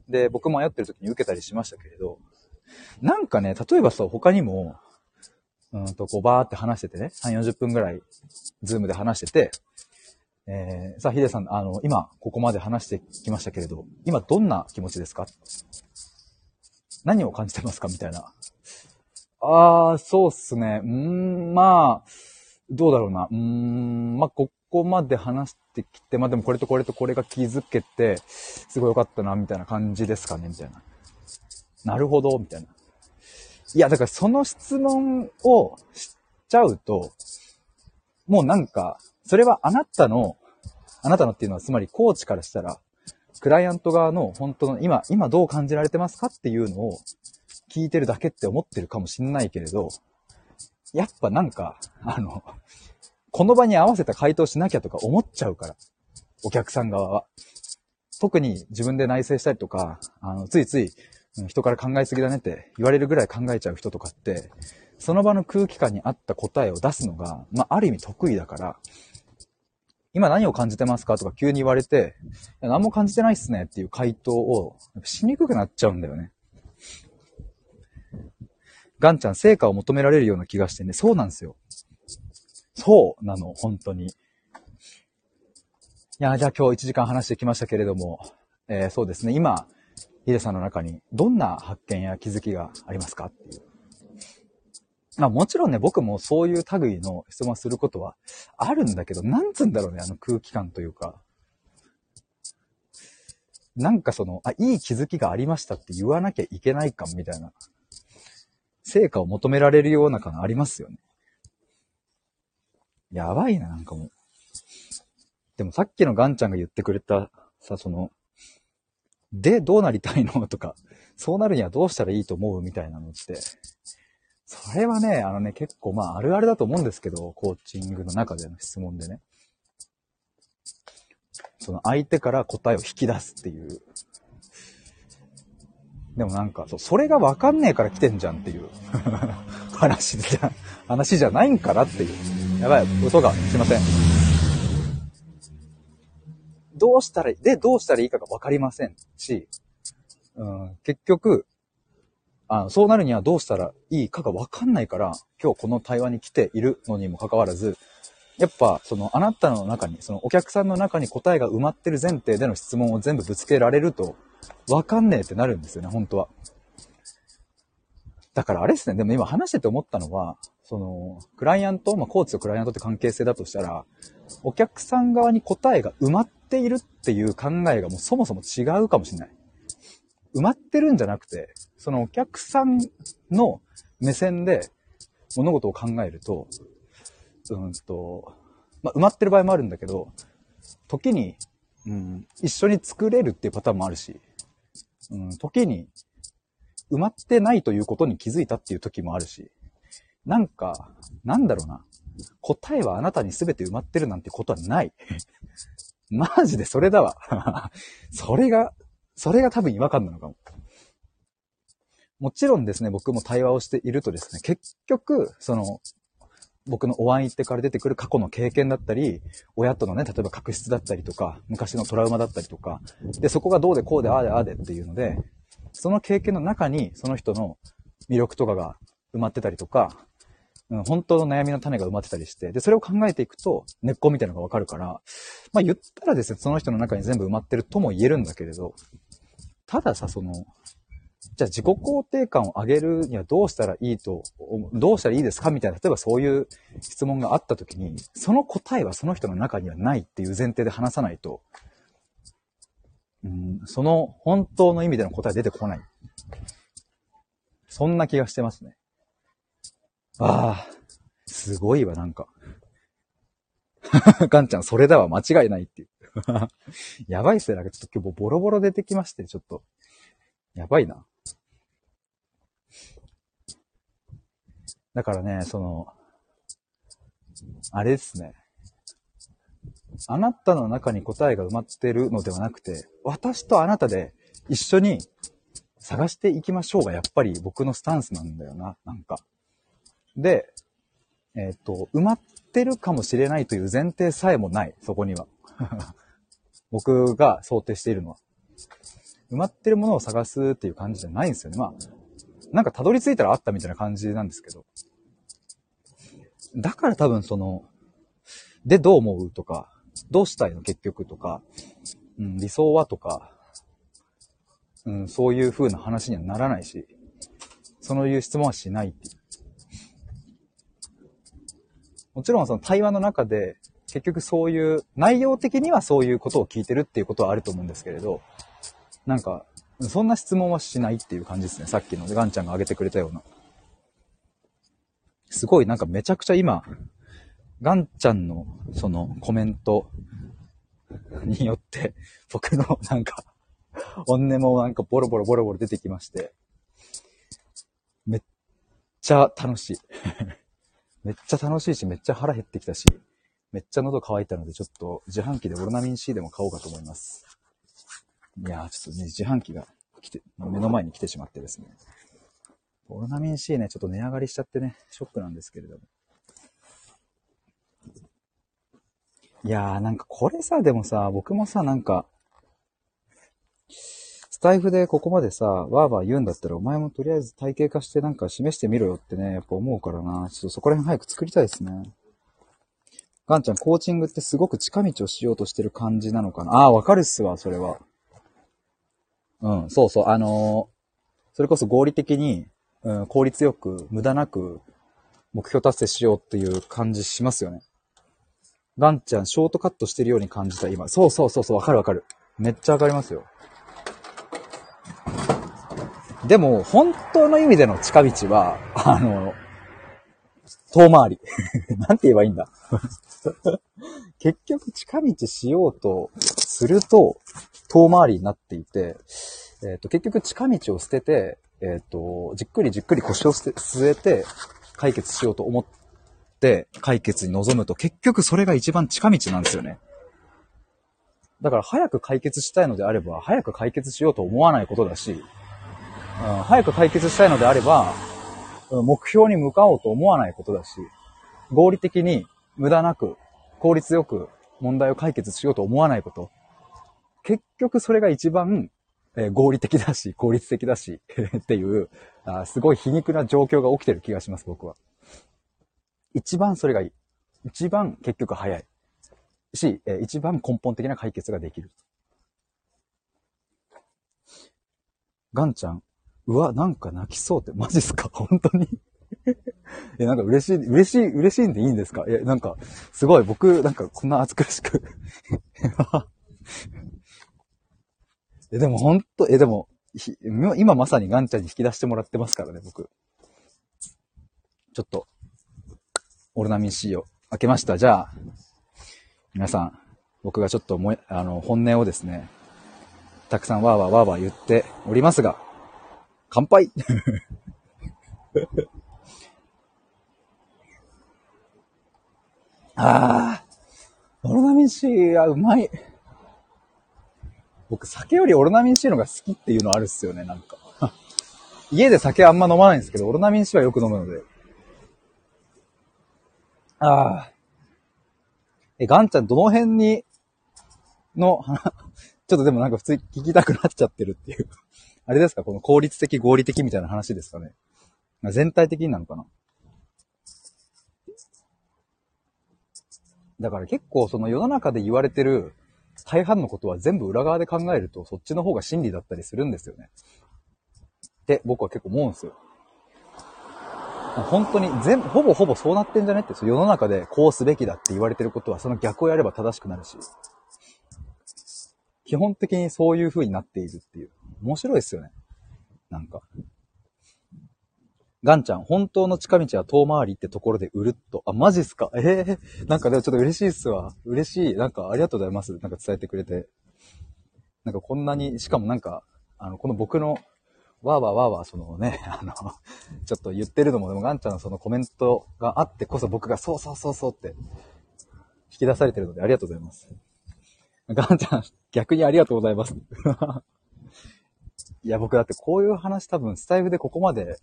で、僕も迷ってる時に受けたりしましたけれど、なんかね、例えばさ、他にも、うんと、こう、バーって話しててね、3、40分ぐらい、ズームで話してて、えー、さあ、ヒデさん、あの、今、ここまで話してきましたけれど、今どんな気持ちですか？何を感じてますか？みたいな。あー、そうっすね。うーん、まあ、どうだろうな。うーん、まあ、ここまで話してきて、まあでもこれとこれとこれが気づけて、すごい良かったな、みたいな感じですかね、みたいな。なるほど、みたいな。いや、だからその質問をしちゃうと、もうなんか、それはあなたの、あなたのっていうのはつまりコーチからしたら、クライアント側の本当の今、今どう感じられてますかっていうのを聞いてるだけって思ってるかもしんないけれど、やっぱなんか、あの、この場に合わせた回答しなきゃとか思っちゃうから。お客さん側は。特に自分で内省したりとか、あの、ついつい人から考えすぎだねって言われるぐらい考えちゃう人とかって、その場の空気感に合った答えを出すのが、まあ、ある意味得意だから、今何を感じてますか？とか急に言われて、何も感じてないっすねっていう回答をしにくくなっちゃうんだよね。ガンちゃん、成果を求められるような気がしてね、そうなんですよ。そうなの、本当に。いや、じゃあ今日1時間話してきましたけれども、えー、そうですね、今、ヒデさんの中にどんな発見や気づきがありますかっていう。まあもちろんね、僕もそういう類の質問することはあるんだけど、なんつうんだろうね、あの空気感というか。なんかその、あ、いい気づきがありましたって言わなきゃいけないかみたいな成果を求められるような感ありますよね。やばいな、なんかもう。でもさっきのガンちゃんが言ってくれた、さ、その、で、どうなりたいの？とか、そうなるにはどうしたらいいと思う？みたいなのって、それはね、あのね、結構まああるあるだと思うんですけど、コーチングの中での質問でね。その相手から答えを引き出すっていうでもなんか、そう、それがわかんねえから来てんじゃんっていう 話じゃ、話じゃないんかなっていう。やばい、嘘が、すいません。どうしたらいい、で、どうしたらいいかがわかりませんし、うん、結局、あそうなるにはどうしたらいいかがわかんないから、今日この対話に来ているのにもかかわらず、やっぱ、その、あなたの中に、そのお客さんの中に答えが埋まってる前提での質問を全部ぶつけられると、わかんねえってなるんですよね、本当は。だからあれですね、でも今話してて思ったのは、その、クライアント、まあ、コーチとクライアントって関係性だとしたら、お客さん側に答えが埋まっているっていう考えがもうそもそも違うかもしれない。埋まってるんじゃなくて、そのお客さんの目線で物事を考えると、うんと、まあ、埋まってる場合もあるんだけど、時に、うん、一緒に作れるっていうパターンもあるし、うん、時に埋まってないということに気づいたっていう時もあるし、なんか、なんだろうな。答えはあなたに全て埋まってるなんてことはない。マジでそれだわ。それが、それが多分違和感なのかも。もちろんですね、僕も対話をしているとですね、結局、その、僕のお相手から出てくる過去の経験だったり、親とのね、例えば確執だったりとか、昔のトラウマだったりとか、で、そこがどうでこうでああでああでっていうので、その経験の中にその人の魅力とかが埋まってたりとか、うん、本当の悩みの種が埋まってたりして、で、それを考えていくと根っこみたいなのがわかるから、まあ言ったらですね、その人の中に全部埋まってるとも言えるんだけれど、たださ、その、じゃあ自己肯定感を上げるにはどうしたらいいと、どうしたらいいですか？みたいな、例えばそういう質問があった時に、その答えはその人の中にはないっていう前提で話さないと、うん、その本当の意味での答え出てこない。そんな気がしてますね。ああ、すごいわ、なんか。ガンちゃん、それだわ、間違いないっていう。やばいっすね。なんかちょっと今日ボロボロ出てきまして、ちょっと。やばいな。だからね、その、あれですね。あなたの中に答えが埋まってるのではなくて、私とあなたで一緒に探していきましょうがやっぱり僕のスタンスなんだよな、なんか。で、えっ、ー、と、埋まってるかもしれないという前提さえもない、そこには。僕が想定しているのは。埋まってるものを探すっていう感じじゃないんですよね。まあ、なんかたどり着いたらあったみたいな感じなんですけど。だから多分その、でどう思うとか、どうしたいの結局とか、うん、理想はとか、うん、そういう風な話にはならないし、そういう質問はしないっていう。もちろんその対話の中で、結局そういう、内容的にはそういうことを聞いてるっていうことはあると思うんですけれど、なんか、そんな質問はしないっていう感じですね。さっきのガンちゃんが挙げてくれたような。すごいなんかめちゃくちゃ今、ガンちゃんのそのコメントによって、僕のなんか、本音もなんかボロボロボロボロ出てきまして、めっちゃ楽しい。めっちゃ楽しいし、めっちゃ腹減ってきたし、めっちゃ喉乾いたので、ちょっと自販機でオロナミン C でも買おうかと思います。いやー、ちょっとね、自販機が来て、目の前に来てしまってですね。オロナミン C ね、ちょっと値上がりしちゃってね、ショックなんですけれども。いやー、なんかこれさ、でもさ、僕もさ、なんか、スタイフでここまでさ、わーわー言うんだったら、お前もとりあえず体系化してなんか示してみろよってね、やっぱ思うからな。ちょっとそこら辺早く作りたいですね。ガンちゃん、コーチングってすごく近道をしようとしてる感じなのかなああ、わかるっすわ、それは。うん、そうそう、あのー、それこそ合理的に、うん、効率よく、無駄なく、目標達成しようっていう感じしますよね。ガンちゃん、ショートカットしてるように感じた、今。そうそうそうそう、わかるわかる。めっちゃわかりますよ。でも、本当の意味での近道は、あの、遠回り。なんて言えばいいんだ？結局、近道しようとすると、遠回りになっていて、えっ、ー、と、結局近道を捨てて、えっ、ー、と、じっくりじっくり腰を据えて解決しようと思って解決に臨むと結局それが一番近道なんですよね。だから早く解決したいのであれば、早く解決しようと思わないことだし、うん、早く解決したいのであれば、目標に向かおうと思わないことだし、合理的に無駄なく効率よく問題を解決しようと思わないこと。結局それが一番えー、合理的だし、効率的だし っていうあ、すごい皮肉な状況が起きてる気がします、僕は。一番それがいい。一番結局早い。し、えー、一番根本的な解決ができる。ガンちゃん、うわ、なんか泣きそうって、マジっすか？本当に？え、なんか嬉しい、嬉しい、嬉しいんでいいんですか？え、なんか、すごい、僕、なんかこんな暑苦しくえ、でもほんと、え、でも、今まさにガンちゃんに引き出してもらってますからね、僕。ちょっと、オルナミン C を開けました。じゃあ、皆さん、僕がちょっともあの、本音をですね、たくさんわーわーわーわー言っておりますが、乾杯 ああ、オロナミン C はうまい。僕、酒よりオロナミン C のが好きっていうのあるっすよね、なんか。家で酒あんま飲まないんですけど、オロナミン C はよく飲むので。ああ。え、ガンちゃん、どの辺に、の、ちょっとでもなんか普通に聞きたくなっちゃってるっていう。あれですか？この効率的、合理的みたいな話ですかね？全体的になのかな？だから結構その世の中で言われてる大半のことは全部裏側で考えるとそっちの方が真理だったりするんですよね。って僕は結構思うんですよ。本当に全、ほぼほぼそうなってんじゃねって、世の中でこうすべきだって言われてることはその逆をやれば正しくなるし。基本的にそういう風になっているっていう。面白いですよね。なんか。ガンちゃん、本当の近道は遠回りってところでうるっと。あ、マジっすか？ええー、なんかでもちょっと嬉しいっすわ。嬉しい。なんかありがとうございます。なんか伝えてくれて。なんかこんなに、しかもなんか、あの、この僕の、わーわーわーわー、そのね、あの、ちょっと言ってるのも、でもガンちゃんのそのコメントがあってこそ僕がそうそうそうそうって引き出されてるのでありがとうございます。ガンちゃん、逆にありがとうございます。いや、僕だってこういう話多分スタイフでここまで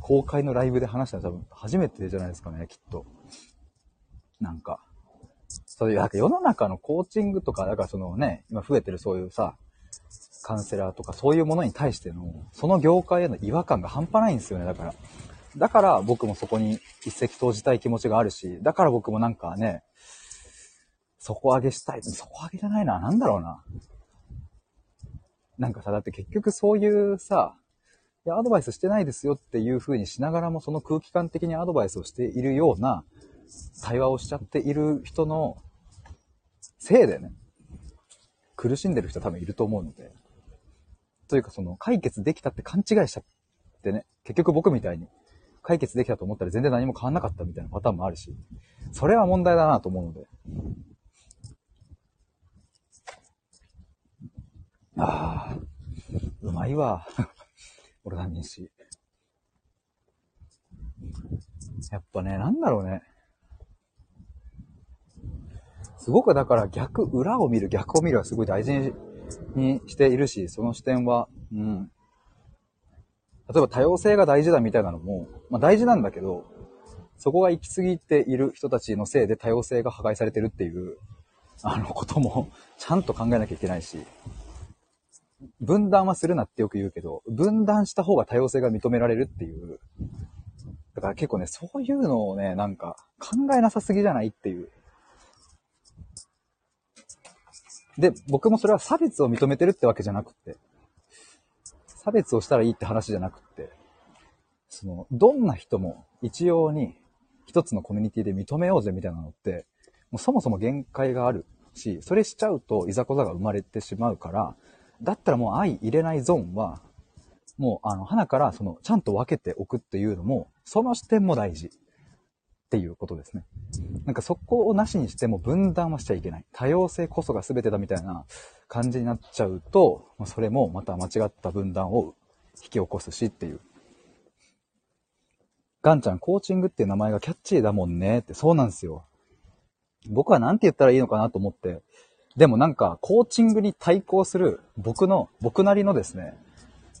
公開のライブで話したの多分初めてじゃないですかね、きっと。なんか。そういう、なんか世の中のコーチングとか、だからそのね、今増えてるそういうさ、カウンセラーとかそういうものに対しての、その業界への違和感が半端ないんですよね、だから。だから僕もそこに一石投じたい気持ちがあるし、だから僕もなんかね、底上げしたい。底上げじゃないな。なんだろうな。なんかさ、だって結局そういうさ、いや、アドバイスしてないですよっていう風にしながらも、その空気感的にアドバイスをしているような対話をしちゃっている人のせいでね、苦しんでる人多分いると思うので、というかその解決できたって勘違いしちゃってね、結局僕みたいに解決できたと思ったら全然何も変わんなかったみたいなパターンもあるし、それは問題だなと思うので。ああ、うまいわ。オルガミン C。やっぱね、なんだろうね。すごくだから逆、裏を見る、逆を見るはすごい大事にしているし、その視点は、うん。例えば多様性が大事だみたいなのも、まあ大事なんだけど、そこが行き過ぎている人たちのせいで多様性が破壊されてるっていう、あのこともちゃんと考えなきゃいけないし、分断はするなってよく言うけど、分断した方が多様性が認められるっていう。だから結構ね、そういうのをね、なんか考えなさすぎじゃないっていう。で、僕もそれは差別を認めてるってわけじゃなくって、差別をしたらいいって話じゃなくって、その、どんな人も一様に一つのコミュニティで認めようぜみたいなのって、もうそもそも限界があるし、それしちゃうといざこざが生まれてしまうから、だったらもう相入れないゾーンは、もうあの、花からその、ちゃんと分けておくっていうのも、その視点も大事。っていうことですね。なんかそこをなしにしても分断はしちゃいけない。多様性こそが全てだみたいな感じになっちゃうと、それもまた間違った分断を引き起こすしっていう。ガンちゃん、コーチングっていう名前がキャッチーだもんねって、そうなんですよ。僕は何て言ったらいいのかなと思って、でもなんか、コーチングに対抗する僕の、僕なりのですね、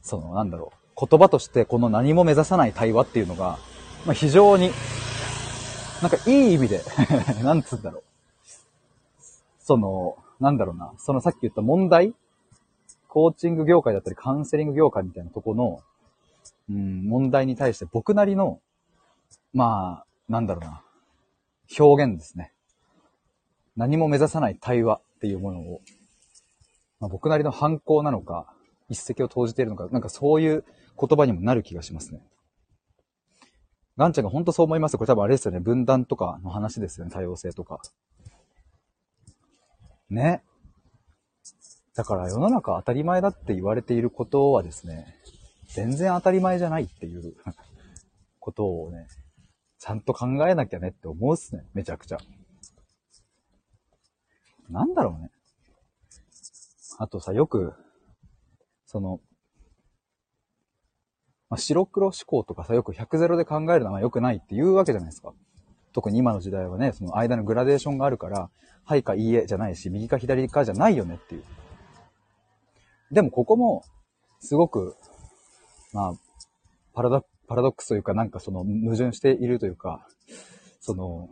その、なんだろう、言葉としてこの何も目指さない対話っていうのが、まあ、非常に、なんかいい意味で なんつうんだろう。その、なんだろうな、そのさっき言った問題コーチング業界だったりカウンセリング業界みたいなとこの、うん、問題に対して僕なりの、まあ、なんだろうな、表現ですね。何も目指さない対話っていうものを、まあ、僕なりの反抗なのか、一石を投じているのか、なんかそういう言葉にもなる気がしますね。ガンちゃんが本当そう思いますこれ多分あれですよね。分断とかの話ですよね。多様性とか。ね。だから世の中当たり前だって言われていることはですね、全然当たり前じゃないっていう ことをね、ちゃんと考えなきゃねって思うっすね。めちゃくちゃ。なんだろうね。あとさ、よく、その、まあ、白黒思考とかさ、よく100ゼロで考えるのは良くないって言うわけじゃないですか。特に今の時代はね、その間のグラデーションがあるから、はいかいいえじゃないし、右か左かじゃないよねっていう。でもここも、すごく、まあ、パラドパラドックスというか、なんかその矛盾しているというか、その、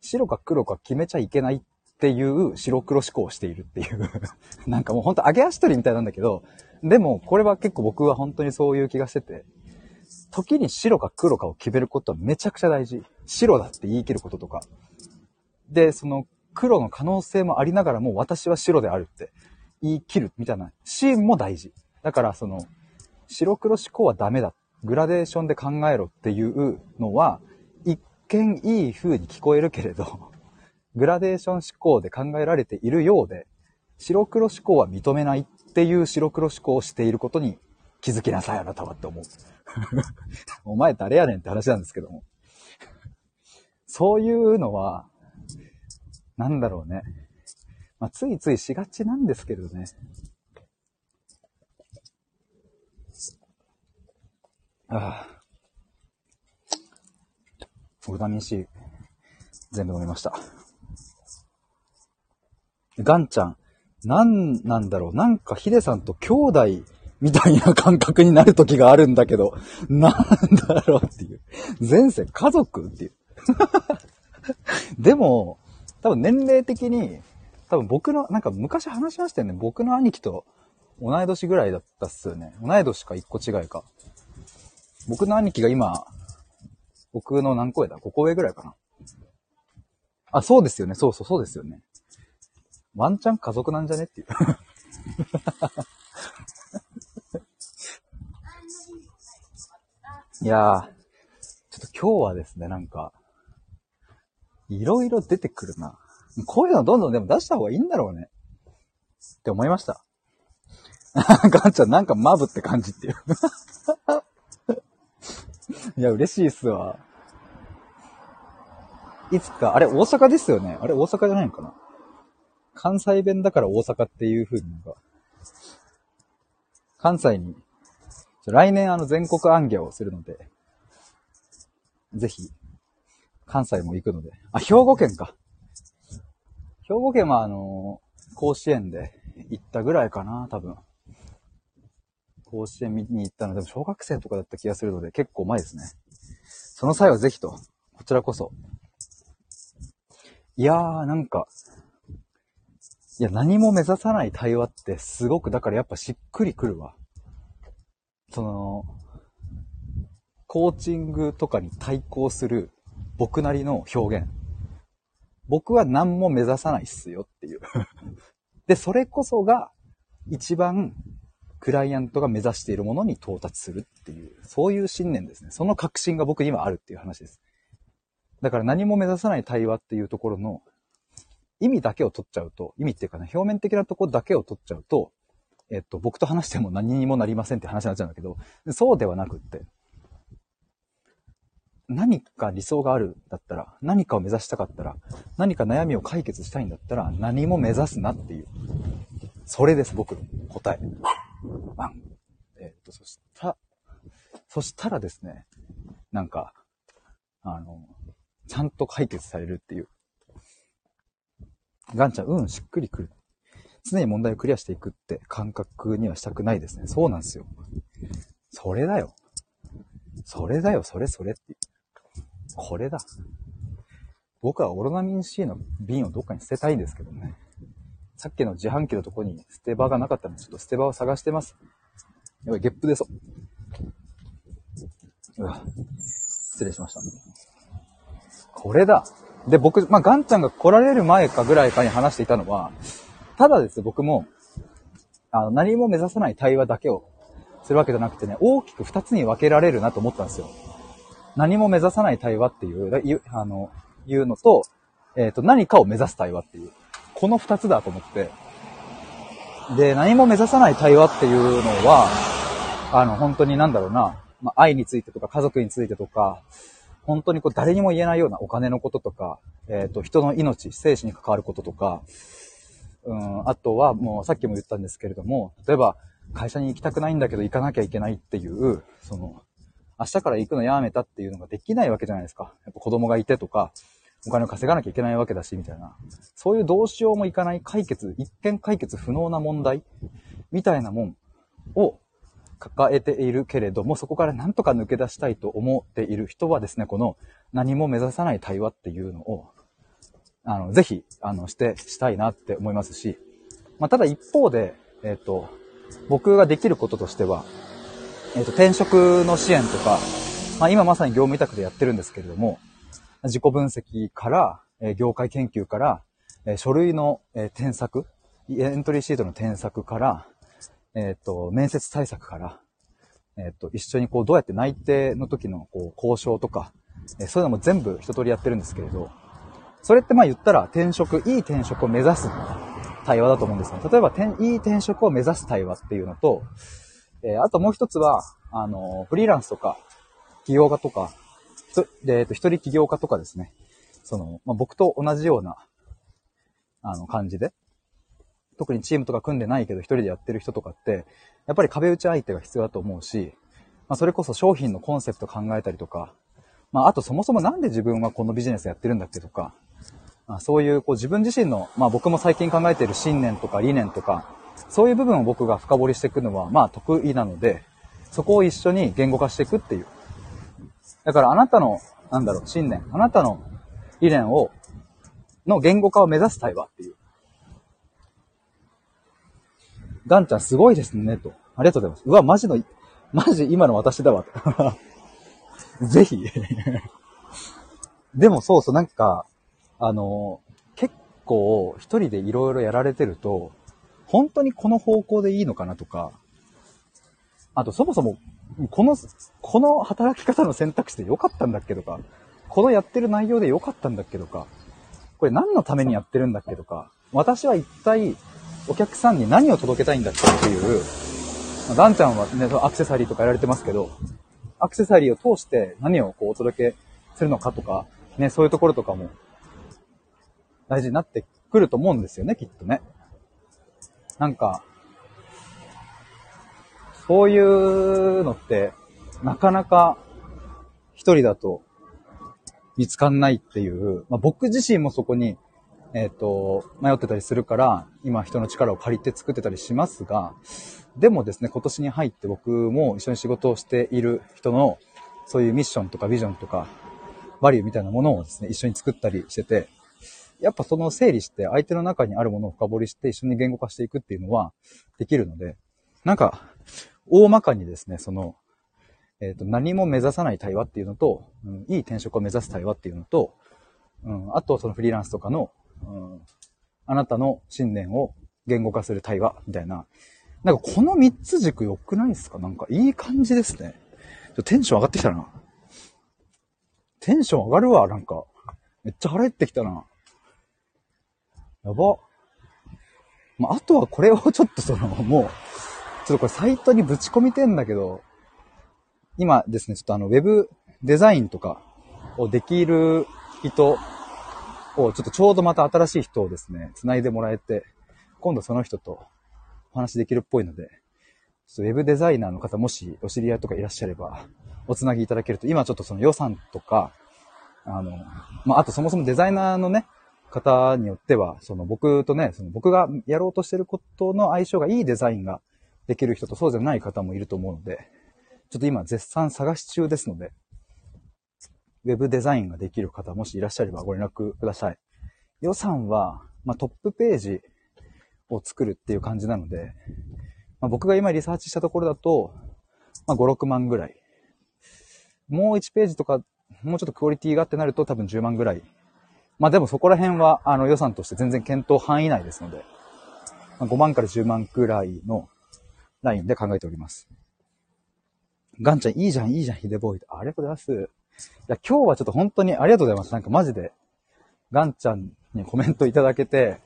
白か黒か決めちゃいけないっっていう白黒思考をしているっていう なんかもうほんと揚げ足取りみたいなんだけど、でもこれは結構僕は本当にそういう気がしてて、時に白か黒かを決めることはめちゃくちゃ大事。白だって言い切ることとか。で、その黒の可能性もありながらも私は白であるって言い切るみたいなシーンも大事。だからその、白黒思考はダメだ。グラデーションで考えろっていうのは、一見いい風に聞こえるけれど、グラデーション思考で考えられているようで、白黒思考は認めないっていう白黒思考をしていることに気づきなさい、あなたはって思う。お前誰やねんって話なんですけども。そういうのは、なんだろうね。まあ、ついついしがちなんですけどね。ああ。オルタミン C、全部飲みました。ガンちゃん、なんなんだろう。なんかヒデさんと兄弟みたいな感覚になる時があるんだけど、なんだろうっていう。前世家族っていう。でも、多分年齢的に、多分僕の、なんか昔話しましたよね。僕の兄貴と同い年ぐらいだったっすよね。同い年か1個違いか。僕の兄貴が今、僕の何個上だ ?5 個上ぐらいかな。あ、そうですよね。そうそう、そうですよね。ワンチャン家族なんじゃねっていう。いやー、ちょっと今日はですね、なんか、いろいろ出てくるな。こういうのどんどんでも出した方がいいんだろうね。って思いました。ガンちゃんなんかマブって感じっていう いや、嬉しいっすわ。いつか、あれ大阪ですよねあれ大阪じゃないのかな？関西弁だから大阪っていう風に、関西に、来年あの全国暗記をするので、ぜひ、関西も行くので。あ、兵庫県か。兵庫県はあの、甲子園で行ったぐらいかな、多分。甲子園見に行ったのでも小学生とかだった気がするので結構前ですね。その際はぜひと、こちらこそ。いやー、なんか、いや、何も目指さない対話ってすごく、だからやっぱしっくりくるわ。その、コーチングとかに対抗する僕なりの表現。僕は何も目指さないっすよっていう で、それこそが一番クライアントが目指しているものに到達するっていう、そういう信念ですね。その確信が僕にはあるっていう話です。だから何も目指さない対話っていうところの意味だけを取っちゃうと、意味っていうかね、表面的なとこだけを取っちゃうと、えっと、僕と話しても何にもなりませんって話になっちゃうんだけど、そうではなくって、何か理想があるだったら、何かを目指したかったら、何か悩みを解決したいんだったら、何も目指すなっていう。それです、僕の答え。バン。えっ、と、そしたら、そしたらですね、なんか、あの、ちゃんと解決されるっていう。ガンちゃん、うん、しっくりくる。常に問題をクリアしていくって感覚にはしたくないですね。そうなんですよ。それだよ。それだよ、それそれって。これだ。僕はオロナミン C の瓶をどっかに捨てたいんですけどね。さっきの自販機のとこに捨て場がなかったので、ちょっと捨て場を探してます。やばい、ゲップ出そう。うわ、失礼しました。これだ。で、僕、まあ、ガンちゃんが来られる前かぐらいかに話していたのは、ただです、僕も、あの、何も目指さない対話だけをするわけじゃなくてね、大きく二つに分けられるなと思ったんですよ。何も目指さない対話っていう、あの、いうのと、えっ、ー、と、何かを目指す対話っていう。この二つだと思って。で、何も目指さない対話っていうのは、あの、本当になんだろうな、まあ、愛についてとか家族についてとか、本当にこう誰にも言えないようなお金のこととか、えっ、ー、と、人の命、生死に関わることとか、うん、あとはもうさっきも言ったんですけれども、例えば会社に行きたくないんだけど行かなきゃいけないっていう、その、明日から行くのやめたっていうのができないわけじゃないですか。やっぱ子供がいてとか、お金を稼がなきゃいけないわけだし、みたいな。そういうどうしようもいかない解決、一見解決不能な問題みたいなもんを抱えているけれども、そこからなんとか抜け出したいと思っている人はですね、この何も目指さない対話っていうのを、あの、ぜひ、あの、して、したいなって思いますし、まあ、ただ一方で、えっ、ー、と、僕ができることとしては、えっ、ー、と、転職の支援とか、まあ、今まさに業務委託でやってるんですけれども、自己分析から、えー、業界研究から、え、書類の、え、添削、エントリーシートの添削から、えっ、と、面接対策から、えっ、と、一緒にこう、どうやって内定の時の、こう、交渉とか、えそういうのも全部一通りやってるんですけれど、それってまあ言ったら転職、いい転職を目指す対話だと思うんですね。例えば、いい転職を目指す対話っていうのと、え、あともう一つは、あの、フリーランスとか、起業家とか、えっと、一人起業家とかですね。その、まあ、僕と同じような、あの、感じで。特にチームとか組んでないけど一人でやってる人とかって、やっぱり壁打ち相手が必要だと思うし、まあ、それこそ商品のコンセプト考えたりとか、まあ、あとそもそもなんで自分はこのビジネスやってるんだっけとか、まあ、そういうこう自分自身の、まあ僕も最近考えている信念とか理念とか、そういう部分を僕が深掘りしていくのは、まあ得意なので、そこを一緒に言語化していくっていう。だからあなたの、なんだろう、信念、あなたの理念を、の言語化を目指す対話っていう。ガンちゃんすごいですね、と。ありがとうございます。うわ、マジの、マジ今の私だわ。ぜひ。でもそうそう、なんか、あの、結構一人でいろいろやられてると、本当にこの方向でいいのかなとか、あとそもそも、この、この働き方の選択肢で良かったんだっけとか、このやってる内容で良かったんだっけとか、これ何のためにやってるんだっけとか、私は一体お客さんに何を届けたいんだっけっていう、ダンちゃんはね、アクセサリーとかやられてますけど、アクセサリーを通して何をこうお届けするのかとか、ね、そういうところとかも大事になってくると思うんですよね、きっとね。なんか、そういうのって、なかなか一人だと見つかんないっていう、まあ、僕自身もそこに、えっ、ー、と、迷ってたりするから、今人の力を借りて作ってたりしますが、でもですね、今年に入って僕も一緒に仕事をしている人の、そういうミッションとかビジョンとか、バリューみたいなものをですね、一緒に作ったりしてて、やっぱその整理して相手の中にあるものを深掘りして一緒に言語化していくっていうのはできるので、なんか、大まかにですね、その、えっ、ー、と、何も目指さない対話っていうのと、うん、いい転職を目指す対話っていうのと、うん、あとそのフリーランスとかの、うん、あなたの信念を言語化する対話みたいな、なんかこの三つ軸良くないですか？なんかいい感じですね。テンション上がってきたな。テンション上がるわ、なんか。めっちゃ腹減ってきたな。やば。まあ、あとはこれをちょっとその、もう、ちょっとこれサイトにぶち込みてんだけど、今ですね、ちょっとあの、ウェブデザインとかをできる人を、ちょっとちょうどまた新しい人をですね、繋いでもらえて、今度その人とお話できるっぽいので、ちょっとウェブデザイナーの方もしお知り合いとかいらっしゃれば、おつなぎいただけると、今ちょっとその予算とか、あの、まあ、あとそもそもデザイナーのね、方によっては、その僕とね、その僕がやろうとしてることの相性がいいデザインができる人とそうじゃない方もいると思うので、ちょっと今絶賛探し中ですので、ウェブデザインができる方もしいらっしゃればご連絡ください。予算は、まあ、トップページを作るっていう感じなので、まあ、僕が今リサーチしたところだと、まあ、5、6万ぐらい。もう1ページとか、もうちょっとクオリティがってなると多分10万ぐらい。まあでもそこら辺は、あの予算として全然検討範囲内ですので、ま、5万から10万くらいのラインで考えております。ガンちゃんいいじゃん、いいじゃん、ヒデボーイ。ありがとうございます。いや、今日はちょっと本当にありがとうございます。なんかマジで、ガンちゃんにコメントいただけて、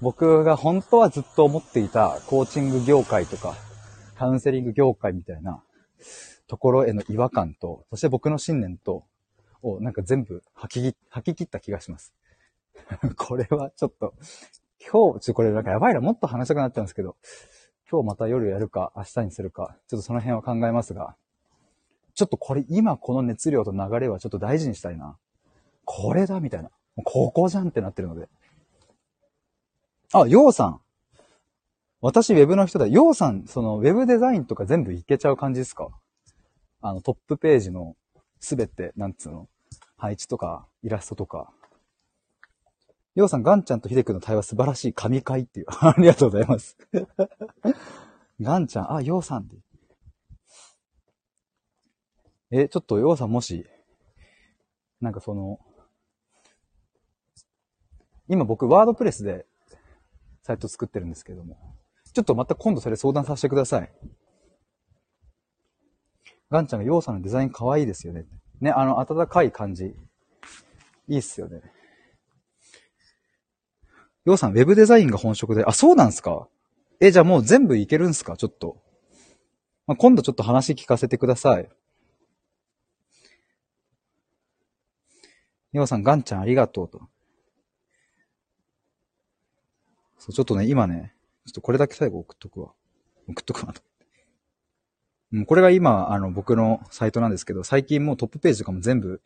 僕が本当はずっと思っていたコーチング業界とか、カウンセリング業界みたいなところへの違和感と、そして僕の信念と、をなんか全部吐き、吐き切った気がします。これはちょっと、今日、ちょっとこれなんかやばいな、もっと話したくなっちゃうんですけど、今日また夜やるか、明日にするか、ちょっとその辺は考えますが、ちょっとこれ、今この熱量と流れはちょっと大事にしたいな。これだみたいな。ここじゃんってなってるので。あ、ようさん。私、ウェブの人だ。ようさん、その、ウェブデザインとか全部いけちゃう感じですか？あの、トップページのすべて、なんつうの、配置とか、イラストとか。ようさん、ガンちゃんとヒデ君の対話素晴らしい神回っていう。ありがとうございます。ガンちゃん、あ、ようさんって。え、ちょっとようさんもし、なんかその、今僕ワードプレスでサイト作ってるんですけども。ちょっとまた今度それ相談させてください。ガンちゃんがヨウさんのデザイン可愛いですよね。ね、あの、温かい感じ。いいっすよね。ヨウさん、ウェブデザインが本職で、あ、そうなんすかえ、じゃあもう全部いけるんすかちょっと。まあ、今度ちょっと話聞かせてください。ヨウさん、ガンちゃんありがとうと。そう、ちょっとね、今ね、ちょっとこれだけ最後送っとくわ。送っとくわと。うん、これが今、あの、僕のサイトなんですけど、最近もうトップページとかも全部、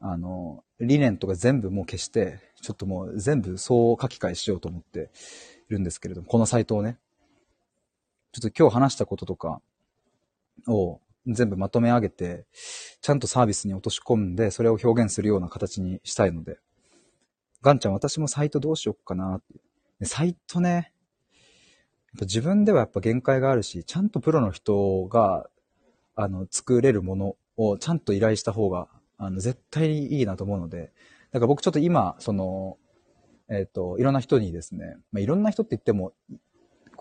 あの、理念とか全部もう消して、ちょっともう全部そう書き換えしようと思っているんですけれども、このサイトをね、ちょっと今日話したこととかを全部まとめ上げて、ちゃんとサービスに落とし込んで、それを表現するような形にしたいので、ガンちゃん私もサイトどうしよっかなって。サイトね、自分ではやっぱ限界があるし、ちゃんとプロの人が、あの、作れるものをちゃんと依頼した方が、あの、絶対にいいなと思うので、だから僕ちょっと今、その、えっ、ー、と、いろんな人にですね、まあ、いろんな人って言っても、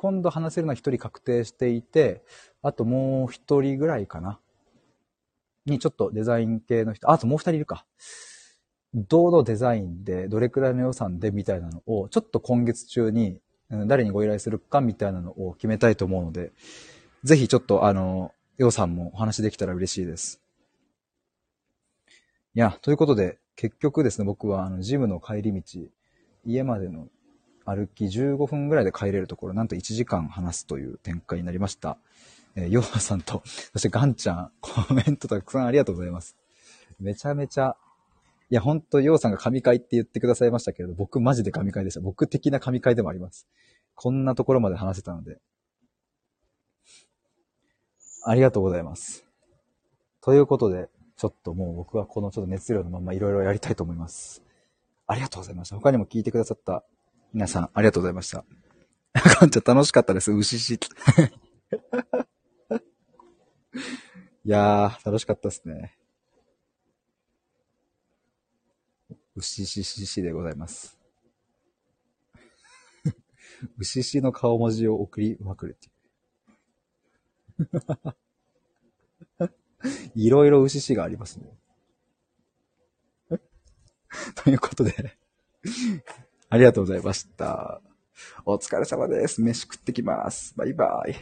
今度話せるのは一人確定していて、あともう一人ぐらいかな。にちょっとデザイン系の人、あともう二人いるか。どのデザインで、どれくらいの予算でみたいなのを、ちょっと今月中に、誰にご依頼するかみたいなのを決めたいと思うので、ぜひちょっとあの、予算もお話できたら嬉しいです。いや、ということで、結局ですね、僕はあの、ジムの帰り道、家までの歩き15分ぐらいで帰れるところ、なんと1時間話すという展開になりました。えー、ヨハさんと、そしてガンちゃん、コメントたくさんありがとうございます。めちゃめちゃいや、ほんと、ようさんが神回って言ってくださいましたけれど、僕マジで神回でした。僕的な神回でもあります。こんなところまで話せたので。ありがとうございます。ということで、ちょっともう僕はこのちょっと熱量のままいろいろやりたいと思います。ありがとうございました。他にも聞いてくださった皆さん、ありがとうございました。かんちゃん楽しかったです。牛し。いやー、楽しかったですね。うししししでございます。うししの顔文字を送りまくるっていう。いろいろうししがありますね。ということでありがとうございました。お疲れ様です。飯食ってきます。バイバイ。